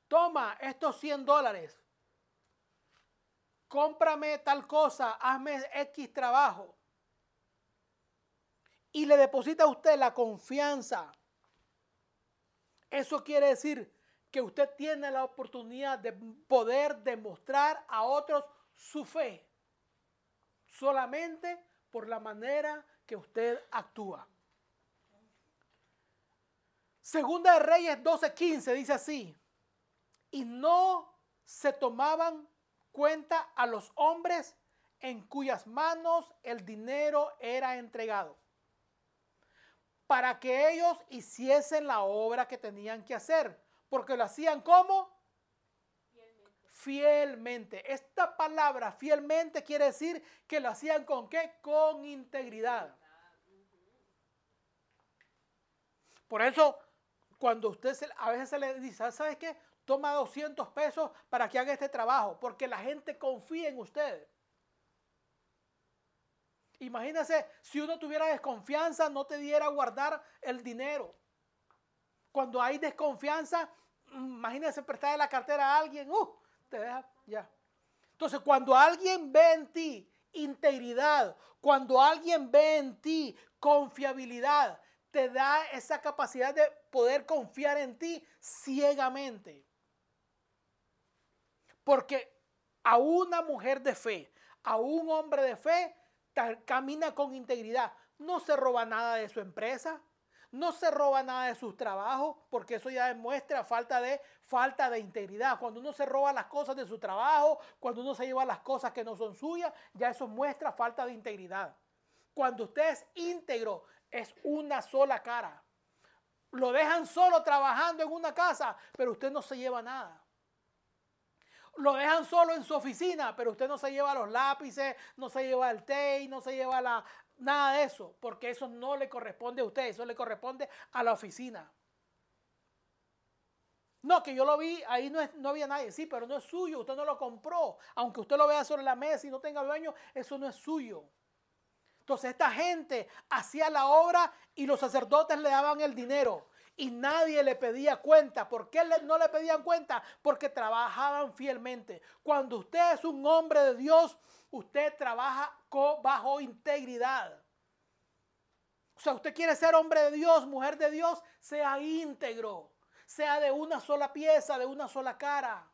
toma estos 100 dólares, cómprame tal cosa, hazme X trabajo y le deposita a usted la confianza, eso quiere decir que usted tiene la oportunidad de poder demostrar a otros su fe solamente por la manera que usted actúa. Segunda de Reyes 12:15 dice así, y no se tomaban cuenta a los hombres en cuyas manos el dinero era entregado para que ellos hiciesen la obra que tenían que hacer, porque lo hacían como fielmente. Esta palabra fielmente quiere decir que lo hacían con qué? Con integridad. Por eso, cuando usted a veces se le dice, ¿sabes qué? Toma 200 pesos para que haga este trabajo, porque la gente confía en usted. Imagínese si uno tuviera desconfianza, no te diera a guardar el dinero. Cuando hay desconfianza, imagínese prestarle la cartera a alguien, uh, te deja ya. Entonces, cuando alguien ve en ti integridad, cuando alguien ve en ti confiabilidad, te da esa capacidad de poder confiar en ti ciegamente. Porque a una mujer de fe, a un hombre de fe, camina con integridad. No se roba nada de su empresa, no se roba nada de sus trabajos, porque eso ya demuestra falta de, falta de integridad. Cuando uno se roba las cosas de su trabajo, cuando uno se lleva las cosas que no son suyas, ya eso muestra falta de integridad. Cuando usted es íntegro, es una sola cara. Lo dejan solo trabajando en una casa, pero usted no se lleva nada. Lo dejan solo en su oficina, pero usted no se lleva los lápices, no se lleva el té, no se lleva la, nada de eso, porque eso no le corresponde a usted, eso le corresponde a la oficina. No, que yo lo vi, ahí no, no había nadie, sí, pero no es suyo, usted no lo compró. Aunque usted lo vea sobre la mesa y no tenga dueño, eso no es suyo. Entonces esta gente hacía la obra y los sacerdotes le daban el dinero y nadie le pedía cuenta. ¿Por qué no le pedían cuenta? Porque trabajaban fielmente. Cuando usted es un hombre de Dios, usted trabaja bajo integridad. O sea, usted quiere ser hombre de Dios, mujer de Dios, sea íntegro, sea de una sola pieza, de una sola cara.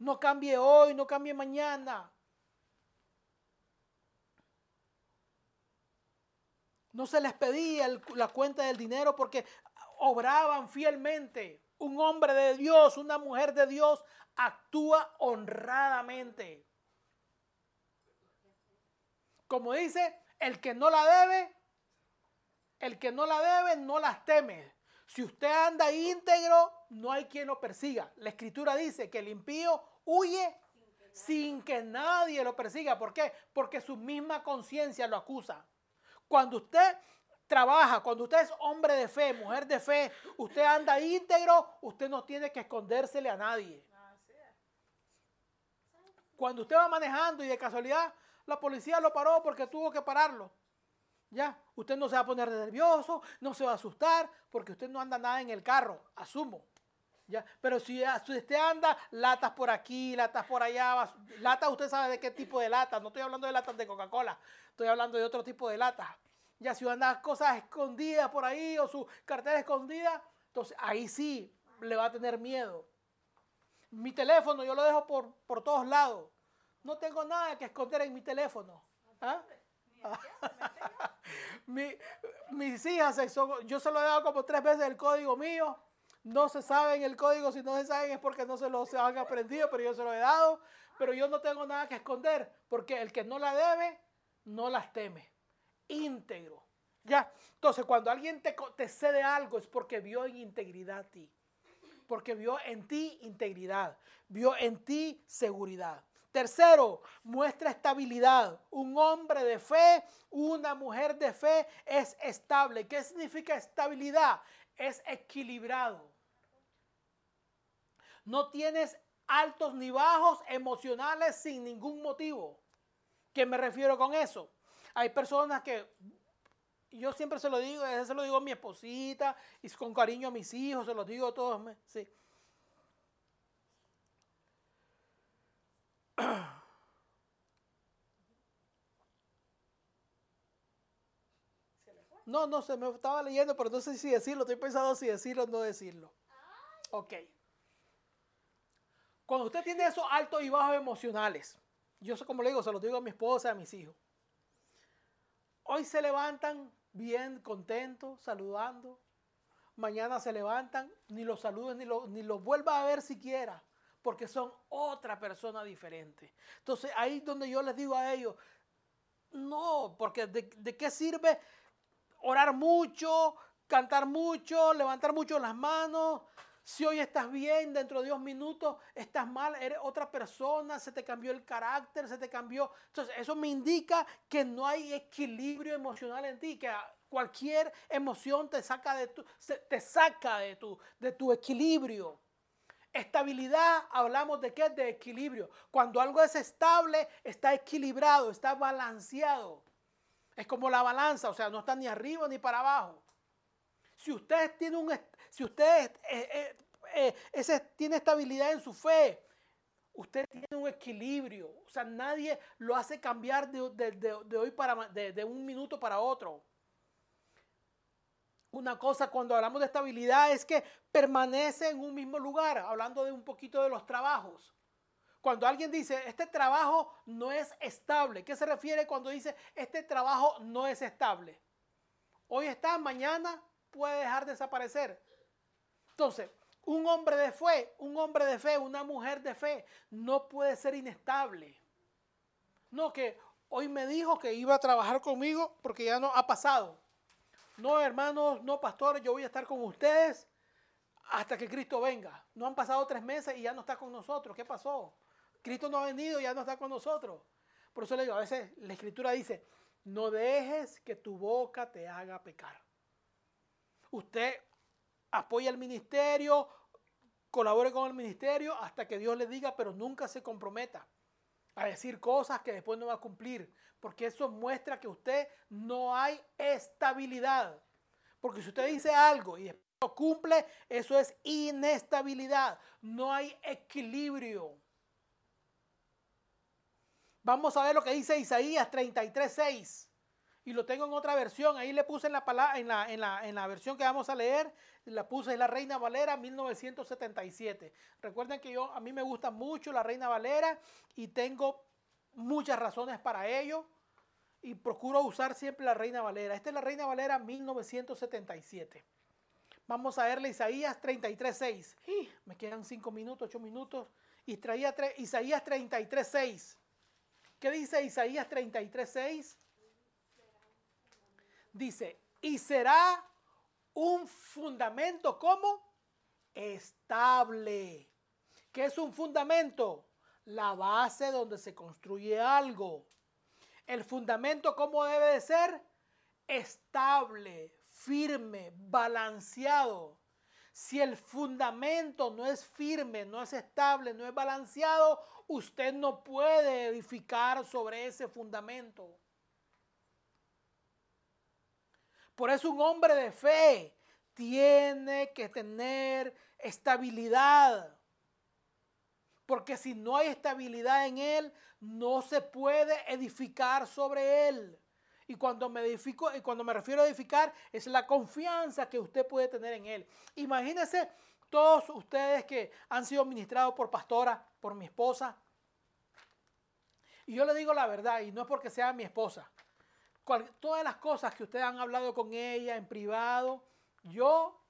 No cambie hoy, no cambie mañana. No se les pedía la cuenta del dinero porque obraban fielmente. Un hombre de Dios, una mujer de Dios actúa honradamente. Como dice, el que no la debe, el que no la debe no las teme. Si usted anda íntegro, no hay quien lo persiga. La escritura dice que el impío huye sin que nadie lo persiga. ¿Por qué? Porque su misma conciencia lo acusa. Cuando usted trabaja, cuando usted es hombre de fe, mujer de fe, usted anda íntegro, usted no tiene que escondérsele a nadie. Cuando usted va manejando y de casualidad la policía lo paró porque tuvo que pararlo. Ya, usted no se va a poner nervioso, no se va a asustar, porque usted no anda nada en el carro, asumo. Pero si usted anda latas por aquí, latas por allá, latas usted sabe de qué tipo de latas, no estoy hablando de latas de Coca-Cola, estoy hablando de otro tipo de latas. Ya si anda cosas escondidas por ahí o su cartera escondida, entonces ahí sí le va a tener miedo. Mi teléfono yo lo dejo por, por todos lados. No tengo nada que esconder en mi teléfono. ¿Ah? mis hijas, yo se lo he dado como tres veces el código mío. No se saben el código, si no se saben es porque no se lo se han aprendido, pero yo se lo he dado. Pero yo no tengo nada que esconder, porque el que no la debe, no las teme. Íntegro. Ya. Entonces, cuando alguien te, te cede algo es porque vio en integridad a ti. Porque vio en ti integridad. Vio en ti seguridad. Tercero, muestra estabilidad. Un hombre de fe, una mujer de fe es estable. ¿Qué significa estabilidad? Es equilibrado. No tienes altos ni bajos emocionales sin ningún motivo. ¿Qué me refiero con eso? Hay personas que yo siempre se lo digo, se lo digo a mi esposita y con cariño a mis hijos, se lo digo a todos. Sí. No, no, se me estaba leyendo, pero no sé si decirlo. Estoy pensando si decirlo o no decirlo. Ok. Cuando usted tiene esos altos y bajos emocionales, yo como le digo, se los digo a mi esposa a mis hijos. Hoy se levantan bien, contentos, saludando. Mañana se levantan, ni los saluden, ni los, ni los vuelva a ver siquiera porque son otra persona diferente. Entonces ahí es donde yo les digo a ellos, no, porque de, qué sirve orar mucho, cantar mucho, levantar mucho las manos. Si hoy estás bien, dentro de dos minutos estás mal, eres otra persona, se te cambió el carácter, se te cambió. Entonces, eso me indica que no hay equilibrio emocional en ti, que cualquier emoción te saca de tu, te saca de tu, de tu equilibrio. Estabilidad, hablamos de qué? De equilibrio. Cuando algo es estable, está equilibrado, está balanceado. Es como la balanza, o sea, no está ni arriba ni para abajo. Si usted tiene un, si usted eh, eh, eh, tiene estabilidad en su fe, usted tiene un equilibrio. O sea, nadie lo hace cambiar de, hoy para de un minuto para otro. Una cosa cuando hablamos de estabilidad es que permanece en un mismo lugar, hablando de un poquito de los trabajos. Cuando alguien dice, este trabajo no es estable, ¿qué se refiere cuando dice, este trabajo no es estable? Hoy está, mañana puede dejar de desaparecer. Entonces, un hombre de fe, un hombre de fe, una mujer de fe, no puede ser inestable. No, que hoy me dijo que iba a trabajar conmigo porque ya no ha pasado. No, hermanos, no, pastores, yo voy a estar con ustedes hasta que Cristo venga. No han pasado tres meses y ya no está con nosotros. ¿Qué pasó? Cristo no ha venido y ya no está con nosotros. Por eso le digo, a veces la escritura dice, no dejes que tu boca te haga pecar. Usted apoya el ministerio, colabore con el ministerio hasta que Dios le diga, pero nunca se comprometa a decir cosas que después no va a cumplir, porque eso muestra que usted no hay estabilidad. Porque si usted dice algo y después no cumple, eso es inestabilidad, no hay equilibrio. Vamos a ver lo que dice Isaías 33:6. Y lo tengo en otra versión. Ahí le puse en la, en la, en la, en la versión que vamos a leer, la puse en la Reina Valera 1977. Recuerden que yo, a mí me gusta mucho la Reina Valera y tengo muchas razones para ello. Y procuro usar siempre la Reina Valera. Esta es la Reina Valera 1977. Vamos a verle Isaías 33.6. Me quedan 5 minutos, 8 minutos. Isaías 33.6. ¿Qué dice Isaías 33.6? Dice, y será un fundamento como estable. ¿Qué es un fundamento? La base donde se construye algo. El fundamento, ¿cómo debe de ser? Estable, firme, balanceado. Si el fundamento no es firme, no es estable, no es balanceado, usted no puede edificar sobre ese fundamento. Por eso un hombre de fe tiene que tener estabilidad. Porque si no hay estabilidad en él, no se puede edificar sobre él. Y cuando me edifico, cuando me refiero a edificar, es la confianza que usted puede tener en él. Imagínense todos ustedes que han sido ministrados por pastora, por mi esposa. Y yo le digo la verdad, y no es porque sea mi esposa. Todas las cosas que ustedes han hablado con ella en privado, yo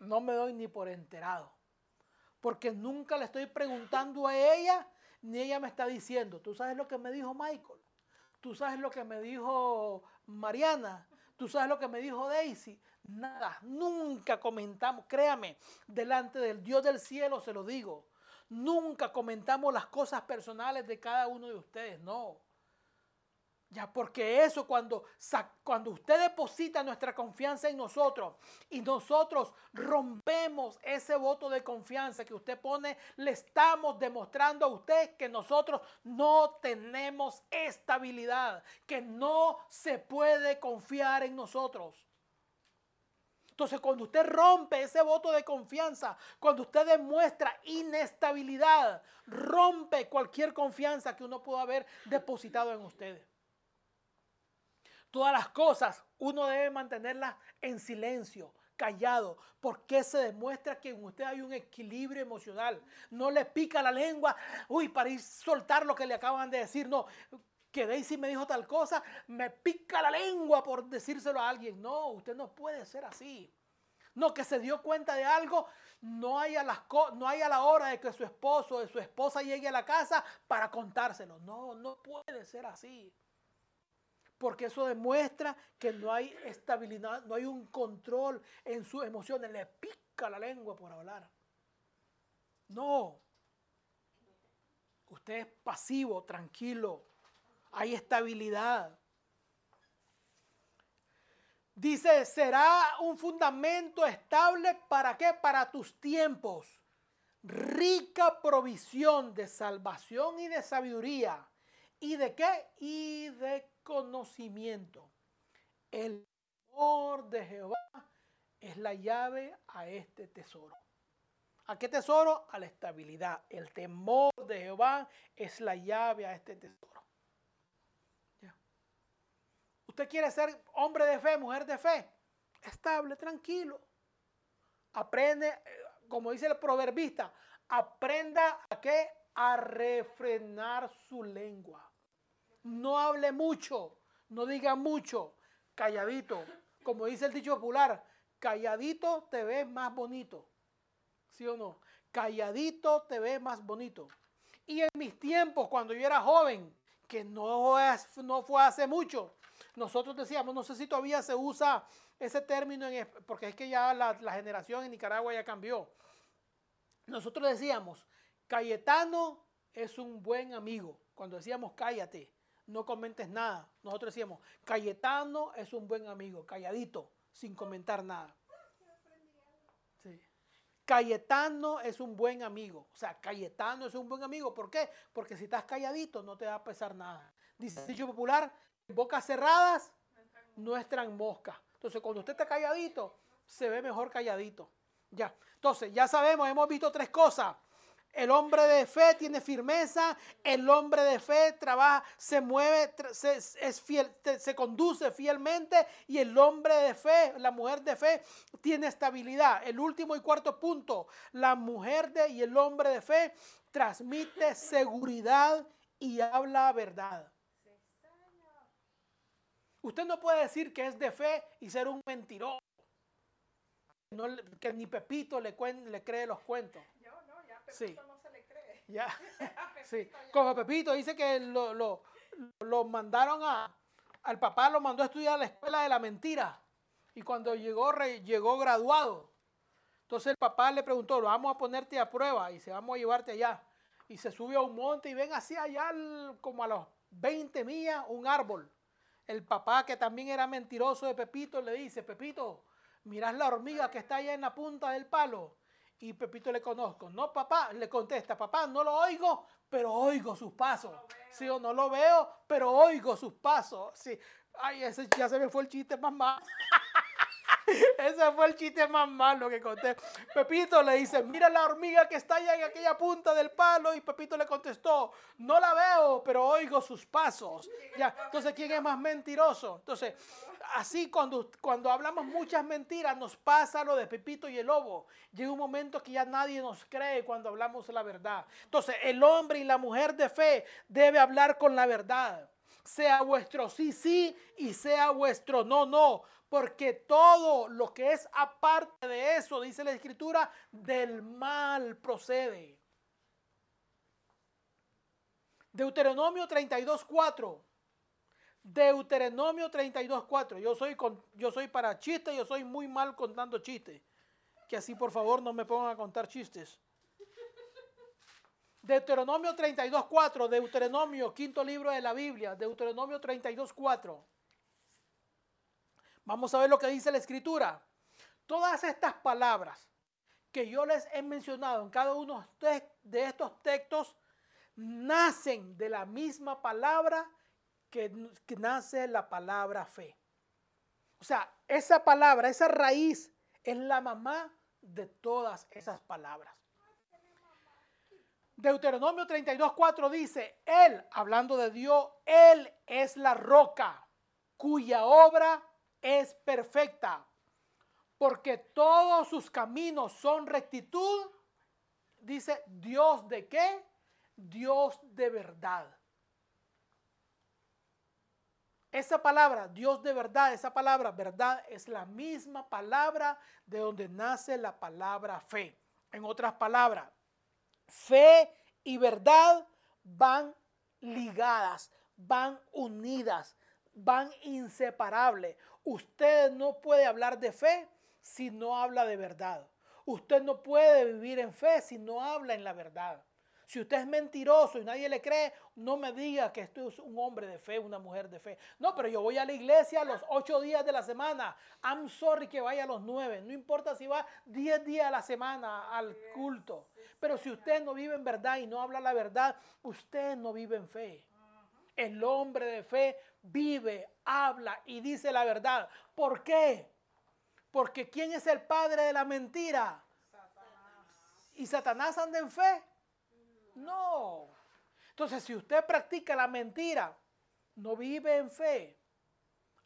no me doy ni por enterado. Porque nunca le estoy preguntando a ella, ni ella me está diciendo, ¿tú sabes lo que me dijo Michael? ¿Tú sabes lo que me dijo Mariana? ¿Tú sabes lo que me dijo Daisy? Nada, nunca comentamos, créame, delante del Dios del cielo se lo digo. Nunca comentamos las cosas personales de cada uno de ustedes, no. Ya, porque eso cuando, cuando usted deposita nuestra confianza en nosotros y nosotros rompemos ese voto de confianza que usted pone, le estamos demostrando a usted que nosotros no tenemos estabilidad, que no se puede confiar en nosotros. Entonces, cuando usted rompe ese voto de confianza, cuando usted demuestra inestabilidad, rompe cualquier confianza que uno pueda haber depositado en ustedes. Todas las cosas uno debe mantenerlas en silencio, callado, porque se demuestra que en usted hay un equilibrio emocional. No le pica la lengua, uy, para ir soltar lo que le acaban de decir. No, que Daisy me dijo tal cosa, me pica la lengua por decírselo a alguien. No, usted no puede ser así. No, que se dio cuenta de algo, no hay, a las no la hora de que su esposo o su esposa llegue a la casa para contárselo. No, no puede ser así. Porque eso demuestra que no hay estabilidad, no hay un control en sus emociones, le pica la lengua por hablar. No, usted es pasivo, tranquilo, hay estabilidad. Dice, será un fundamento estable para qué? Para tus tiempos. Rica provisión de salvación y de sabiduría. ¿Y de qué? Y de conocimiento. El amor de Jehová es la llave a este tesoro. ¿A qué tesoro? A la estabilidad. El temor de Jehová es la llave a este tesoro. Usted quiere ser hombre de fe, mujer de fe. Estable, tranquilo. Aprende, eh, como dice el proverbista, aprenda qué? A refrenar su lengua. No hable mucho, no diga mucho, calladito. Como dice el dicho popular, calladito te ves más bonito. ¿Sí o no? Calladito te ves más bonito. Y en mis tiempos, cuando yo era joven, que no, no fue hace mucho, nosotros decíamos, no sé si todavía se usa ese término, porque es que ya la, generación en Nicaragua ya cambió. Nosotros decíamos, Cayetano es un buen amigo. Cuando decíamos cállate, no comentes nada. Nosotros decíamos, Cayetano es un buen amigo, calladito, sin comentar nada. Cayetano es un buen amigo. O sea, Cayetano es un buen amigo. ¿Por qué? Porque si estás calladito no te va a pesar nada. Dice el dicho popular, bocas cerradas no entran moscas. Entonces, cuando usted está calladito, se ve mejor calladito. Ya. Entonces, ya sabemos, hemos visto tres cosas. El hombre de fe tiene firmeza, el hombre de fe trabaja, se mueve, se, es fiel, se conduce fielmente y el hombre de fe, la mujer de fe tiene estabilidad. El último y cuarto punto, la mujer de y el hombre de fe transmite seguridad y habla verdad. Usted no puede decir que es de fe y ser un mentiroso. que ni Pepito le, le cree los cuentos. No, ya Pepito no se le cree. Ya. sí. Como Pepito dice que lo, lo, mandaron a, al papá lo mandó a estudiar a la escuela de la mentira. Y cuando llegó, llegó graduado. Entonces el papá le preguntó, vamos a ponerte a prueba y se vamos a llevarte allá. Y se subió a un monte y ven así allá como a los 20 millas un árbol. El papá, que también era mentiroso de Pepito, le dice, Pepito, miras la hormiga que está allá en la punta del palo. Y Pepito le conozco. No, papá, le contesta, papá, no lo oigo, pero oigo sus pasos. sí, o no lo veo, pero oigo sus pasos. Sí. Ay, ese ya se me fue el chiste más malo. Ese fue el chiste más malo que conté. Pepito le dice, mira la hormiga que está allá en aquella punta del palo. Y Pepito le contestó, no la veo, pero oigo sus pasos. Ya, entonces, ¿quién es más mentiroso? Entonces, así cuando, cuando hablamos muchas mentiras, nos pasa lo de Pepito y el lobo. Llega un momento que ya nadie nos cree cuando hablamos la verdad. Entonces, el hombre y la mujer de fe debe hablar con la verdad sea vuestro sí, sí y sea vuestro no, no porque todo lo que es aparte de eso, dice la escritura, del mal procede. Deuteronomio 32.4. Deuteronomio 32.4. Yo soy, yo soy para chistes, yo soy muy mal contando chistes. Que así por favor no me pongan a contar chistes. Deuteronomio 32.4. Deuteronomio, quinto libro de la Biblia. Deuteronomio 32.4. Vamos a ver lo que dice la escritura. Todas estas palabras que yo les he mencionado en cada uno de estos textos nacen de la misma palabra que, nace la palabra fe. O sea, esa palabra, esa raíz es la mamá de todas esas palabras. Deuteronomio 32.4 dice, Él, hablando de Dios, Él es la roca cuya obra es perfecta, porque todos sus caminos son rectitud. Dice, Dios de qué? Dios de verdad. Esa palabra, Dios de verdad, esa palabra, verdad, es la misma palabra de donde nace la palabra fe. En otras palabras, fe y verdad van ligadas, van unidas. van inseparables. Usted no puede hablar de fe si no habla de verdad. Usted no puede vivir en fe si no habla en la verdad. Si usted es mentiroso y nadie le cree, no me diga que esto es un hombre de fe, una mujer de fe. No, pero yo voy a la iglesia los ocho días de la semana. I'm sorry que vaya a los nueve. No importa si va diez días a la semana al culto. Pero si usted no vive en verdad y no habla la verdad, usted no vive en fe. El hombre de fe vive, habla y dice la verdad. ¿Por qué? Porque ¿quién es el padre de la mentira? ¿Y Satanás anda en fe? No. Entonces, si usted practica la mentira, no vive en fe,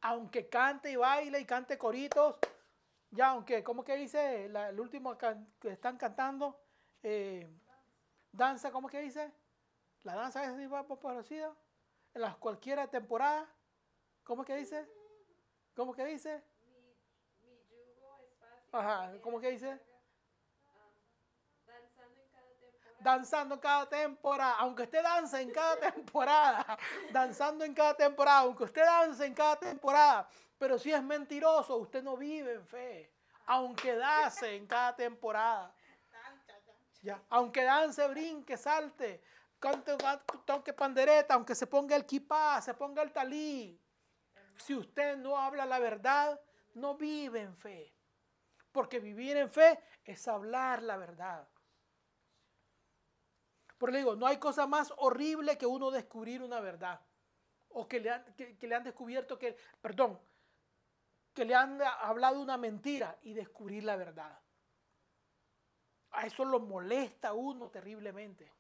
aunque cante y baile y cante coritos, ya aunque, ¿cómo que dice el último que están cantando? Eh, danza, ¿cómo que dice? La danza es parecida en las cualquiera temporada. ¿Cómo que dice? ¿Cómo que dice? Mi, yugo es fácil. Ajá, ¿cómo que dice? danzando en cada temporada, aunque usted dance en cada temporada, danzando en cada temporada, aunque usted dance en cada temporada, pero si es mentiroso, usted no vive en fe, aunque dance en cada temporada. Ya, aunque dance, brinque, salte, cante, toque pandereta, aunque se ponga el kipá, se ponga el talí. Si usted no habla la verdad, no vive en fe. Porque vivir en fe es hablar la verdad. Por le digo, no hay cosa más horrible que uno descubrir una verdad. O que le han, que, le han descubierto que, perdón, que le han hablado una mentira y descubrir la verdad. A eso lo molesta a uno terriblemente.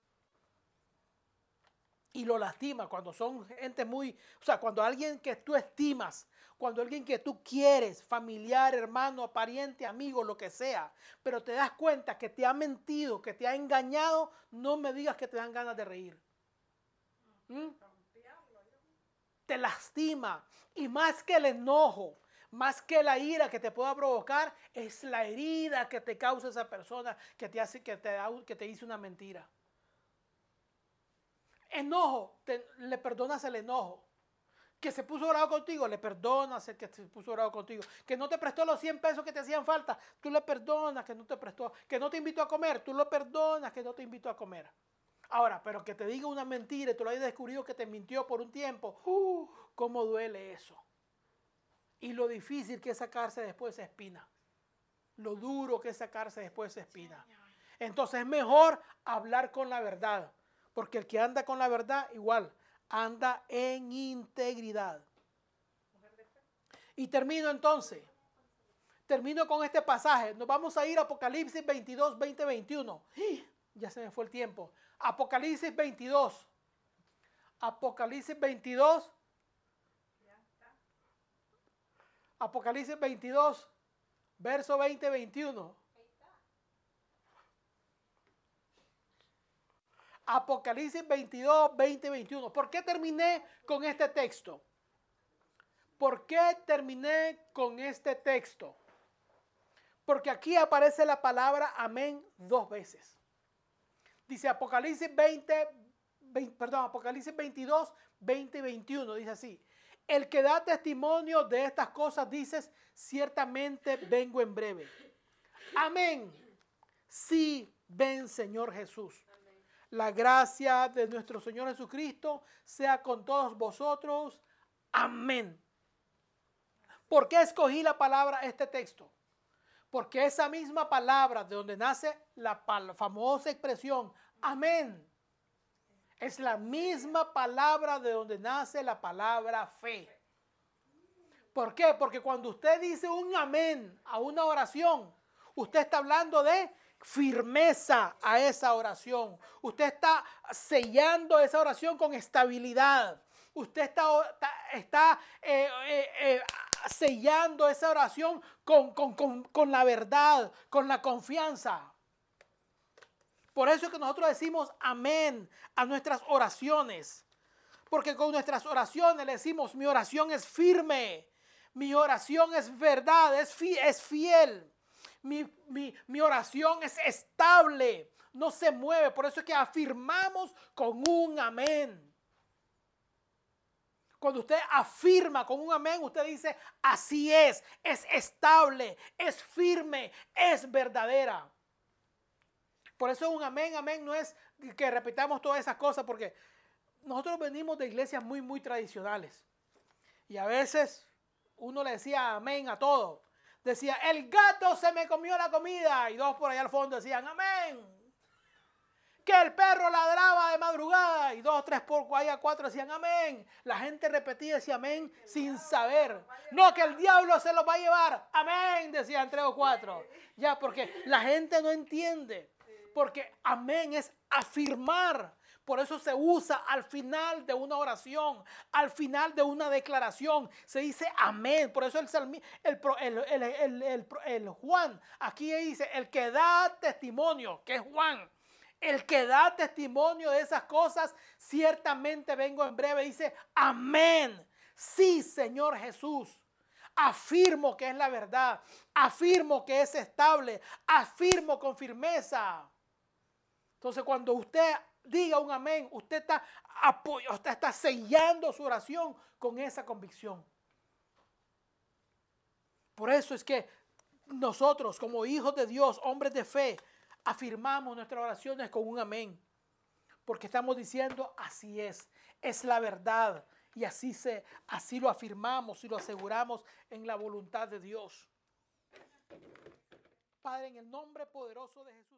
Y lo lastima cuando son gente muy, o sea, cuando alguien que tú estimas cuando alguien que tú quieres, familiar, hermano, pariente, amigo, lo que sea, pero te das cuenta que te ha mentido, que te ha engañado, no me digas que te dan ganas de reír. ¿Mm? Te lastima. Y más que el enojo, más que la ira que te pueda provocar, es la herida que te causa esa persona que te hace que te, que te dice una mentira. Enojo, le perdonas el enojo que se puso bravo contigo, le perdonas el que se puso bravo contigo. Que no te prestó los 100 pesos que te hacían falta, tú le perdonas que no te prestó. Que no te invitó a comer, tú lo perdonas que no te invitó a comer. Ahora, pero que te diga una mentira y tú lo hayas descubrido que te mintió por un tiempo, uh, cómo duele eso. Y lo difícil que es sacarse después esa espina. Lo duro que es sacarse después esa espina. Entonces es mejor hablar con la verdad. Porque el que anda con la verdad, igual, anda en integridad. Y termino entonces. Termino con este pasaje. Nos vamos a ir a Apocalipsis 22, 20, 21. Ya se me fue el tiempo. Apocalipsis 22. Apocalipsis 22. Apocalipsis 22, verso 20, 21. Apocalipsis 22, 20, 21. ¿Por qué terminé con este texto? ¿Por qué terminé con este texto? Porque aquí aparece la palabra amén dos veces. Dice Apocalipsis 20, perdón, Apocalipsis 22, 20 y 21. Dice así. El que da testimonio de estas cosas dices, ciertamente vengo en breve. Amén. Sí, ven Señor Jesús. La gracia de nuestro Señor Jesucristo sea con todos vosotros. Amén. ¿Por qué escogí la palabra, este texto? Porque esa misma palabra de donde nace la famosa expresión, amén, es la misma palabra de donde nace la palabra fe. ¿Por qué? Porque cuando usted dice un amén a una oración, usted está hablando de firmeza a esa oración. Usted está sellando esa oración con estabilidad. Usted está, está, eh, eh, eh, sellando esa oración con, con la verdad, con la confianza. Por eso es que nosotros decimos amén a nuestras oraciones. Porque con nuestras oraciones le decimos, mi oración es firme, mi oración es verdad, es, es fiel mi, oración es estable, no se mueve. Por eso es que afirmamos con un amén. Cuando usted afirma con un amén, usted dice, así es, es estable, es firme, es verdadera. Por eso un amén, amén no es que repitamos todas esas cosas, porque nosotros venimos de iglesias muy, muy tradicionales. Y a veces uno le decía amén a todo. Decía, el gato se me comió la comida. Y dos por allá al fondo decían, amén. Que el perro ladraba de madrugada. Y dos, tres por allá, cuatro decían, amén. La gente repetía ese amén sin saber. No, que el diablo se lo va a llevar. Amén, decían tres o cuatro. Ya, porque la gente no entiende. Porque amén es afirmar. Por eso se usa al final de una oración, al final de una declaración. Se dice amén. Por eso el, el, Juan aquí dice, el que da testimonio, que es Juan. El que da testimonio de esas cosas, ciertamente vengo en breve. Dice, amén. Sí, Señor Jesús. Afirmo que es la verdad. Afirmo que es estable. Afirmo con firmeza. Entonces cuando usted diga un amén, usted está apoyo, usted está sellando su oración con esa convicción. Por eso es que nosotros como hijos de Dios, hombres de fe, afirmamos nuestras oraciones con un amén. Porque estamos diciendo, así es, es la verdad. Y así, se, así lo afirmamos y lo aseguramos en la voluntad de Dios. Padre, en el nombre poderoso de Jesús.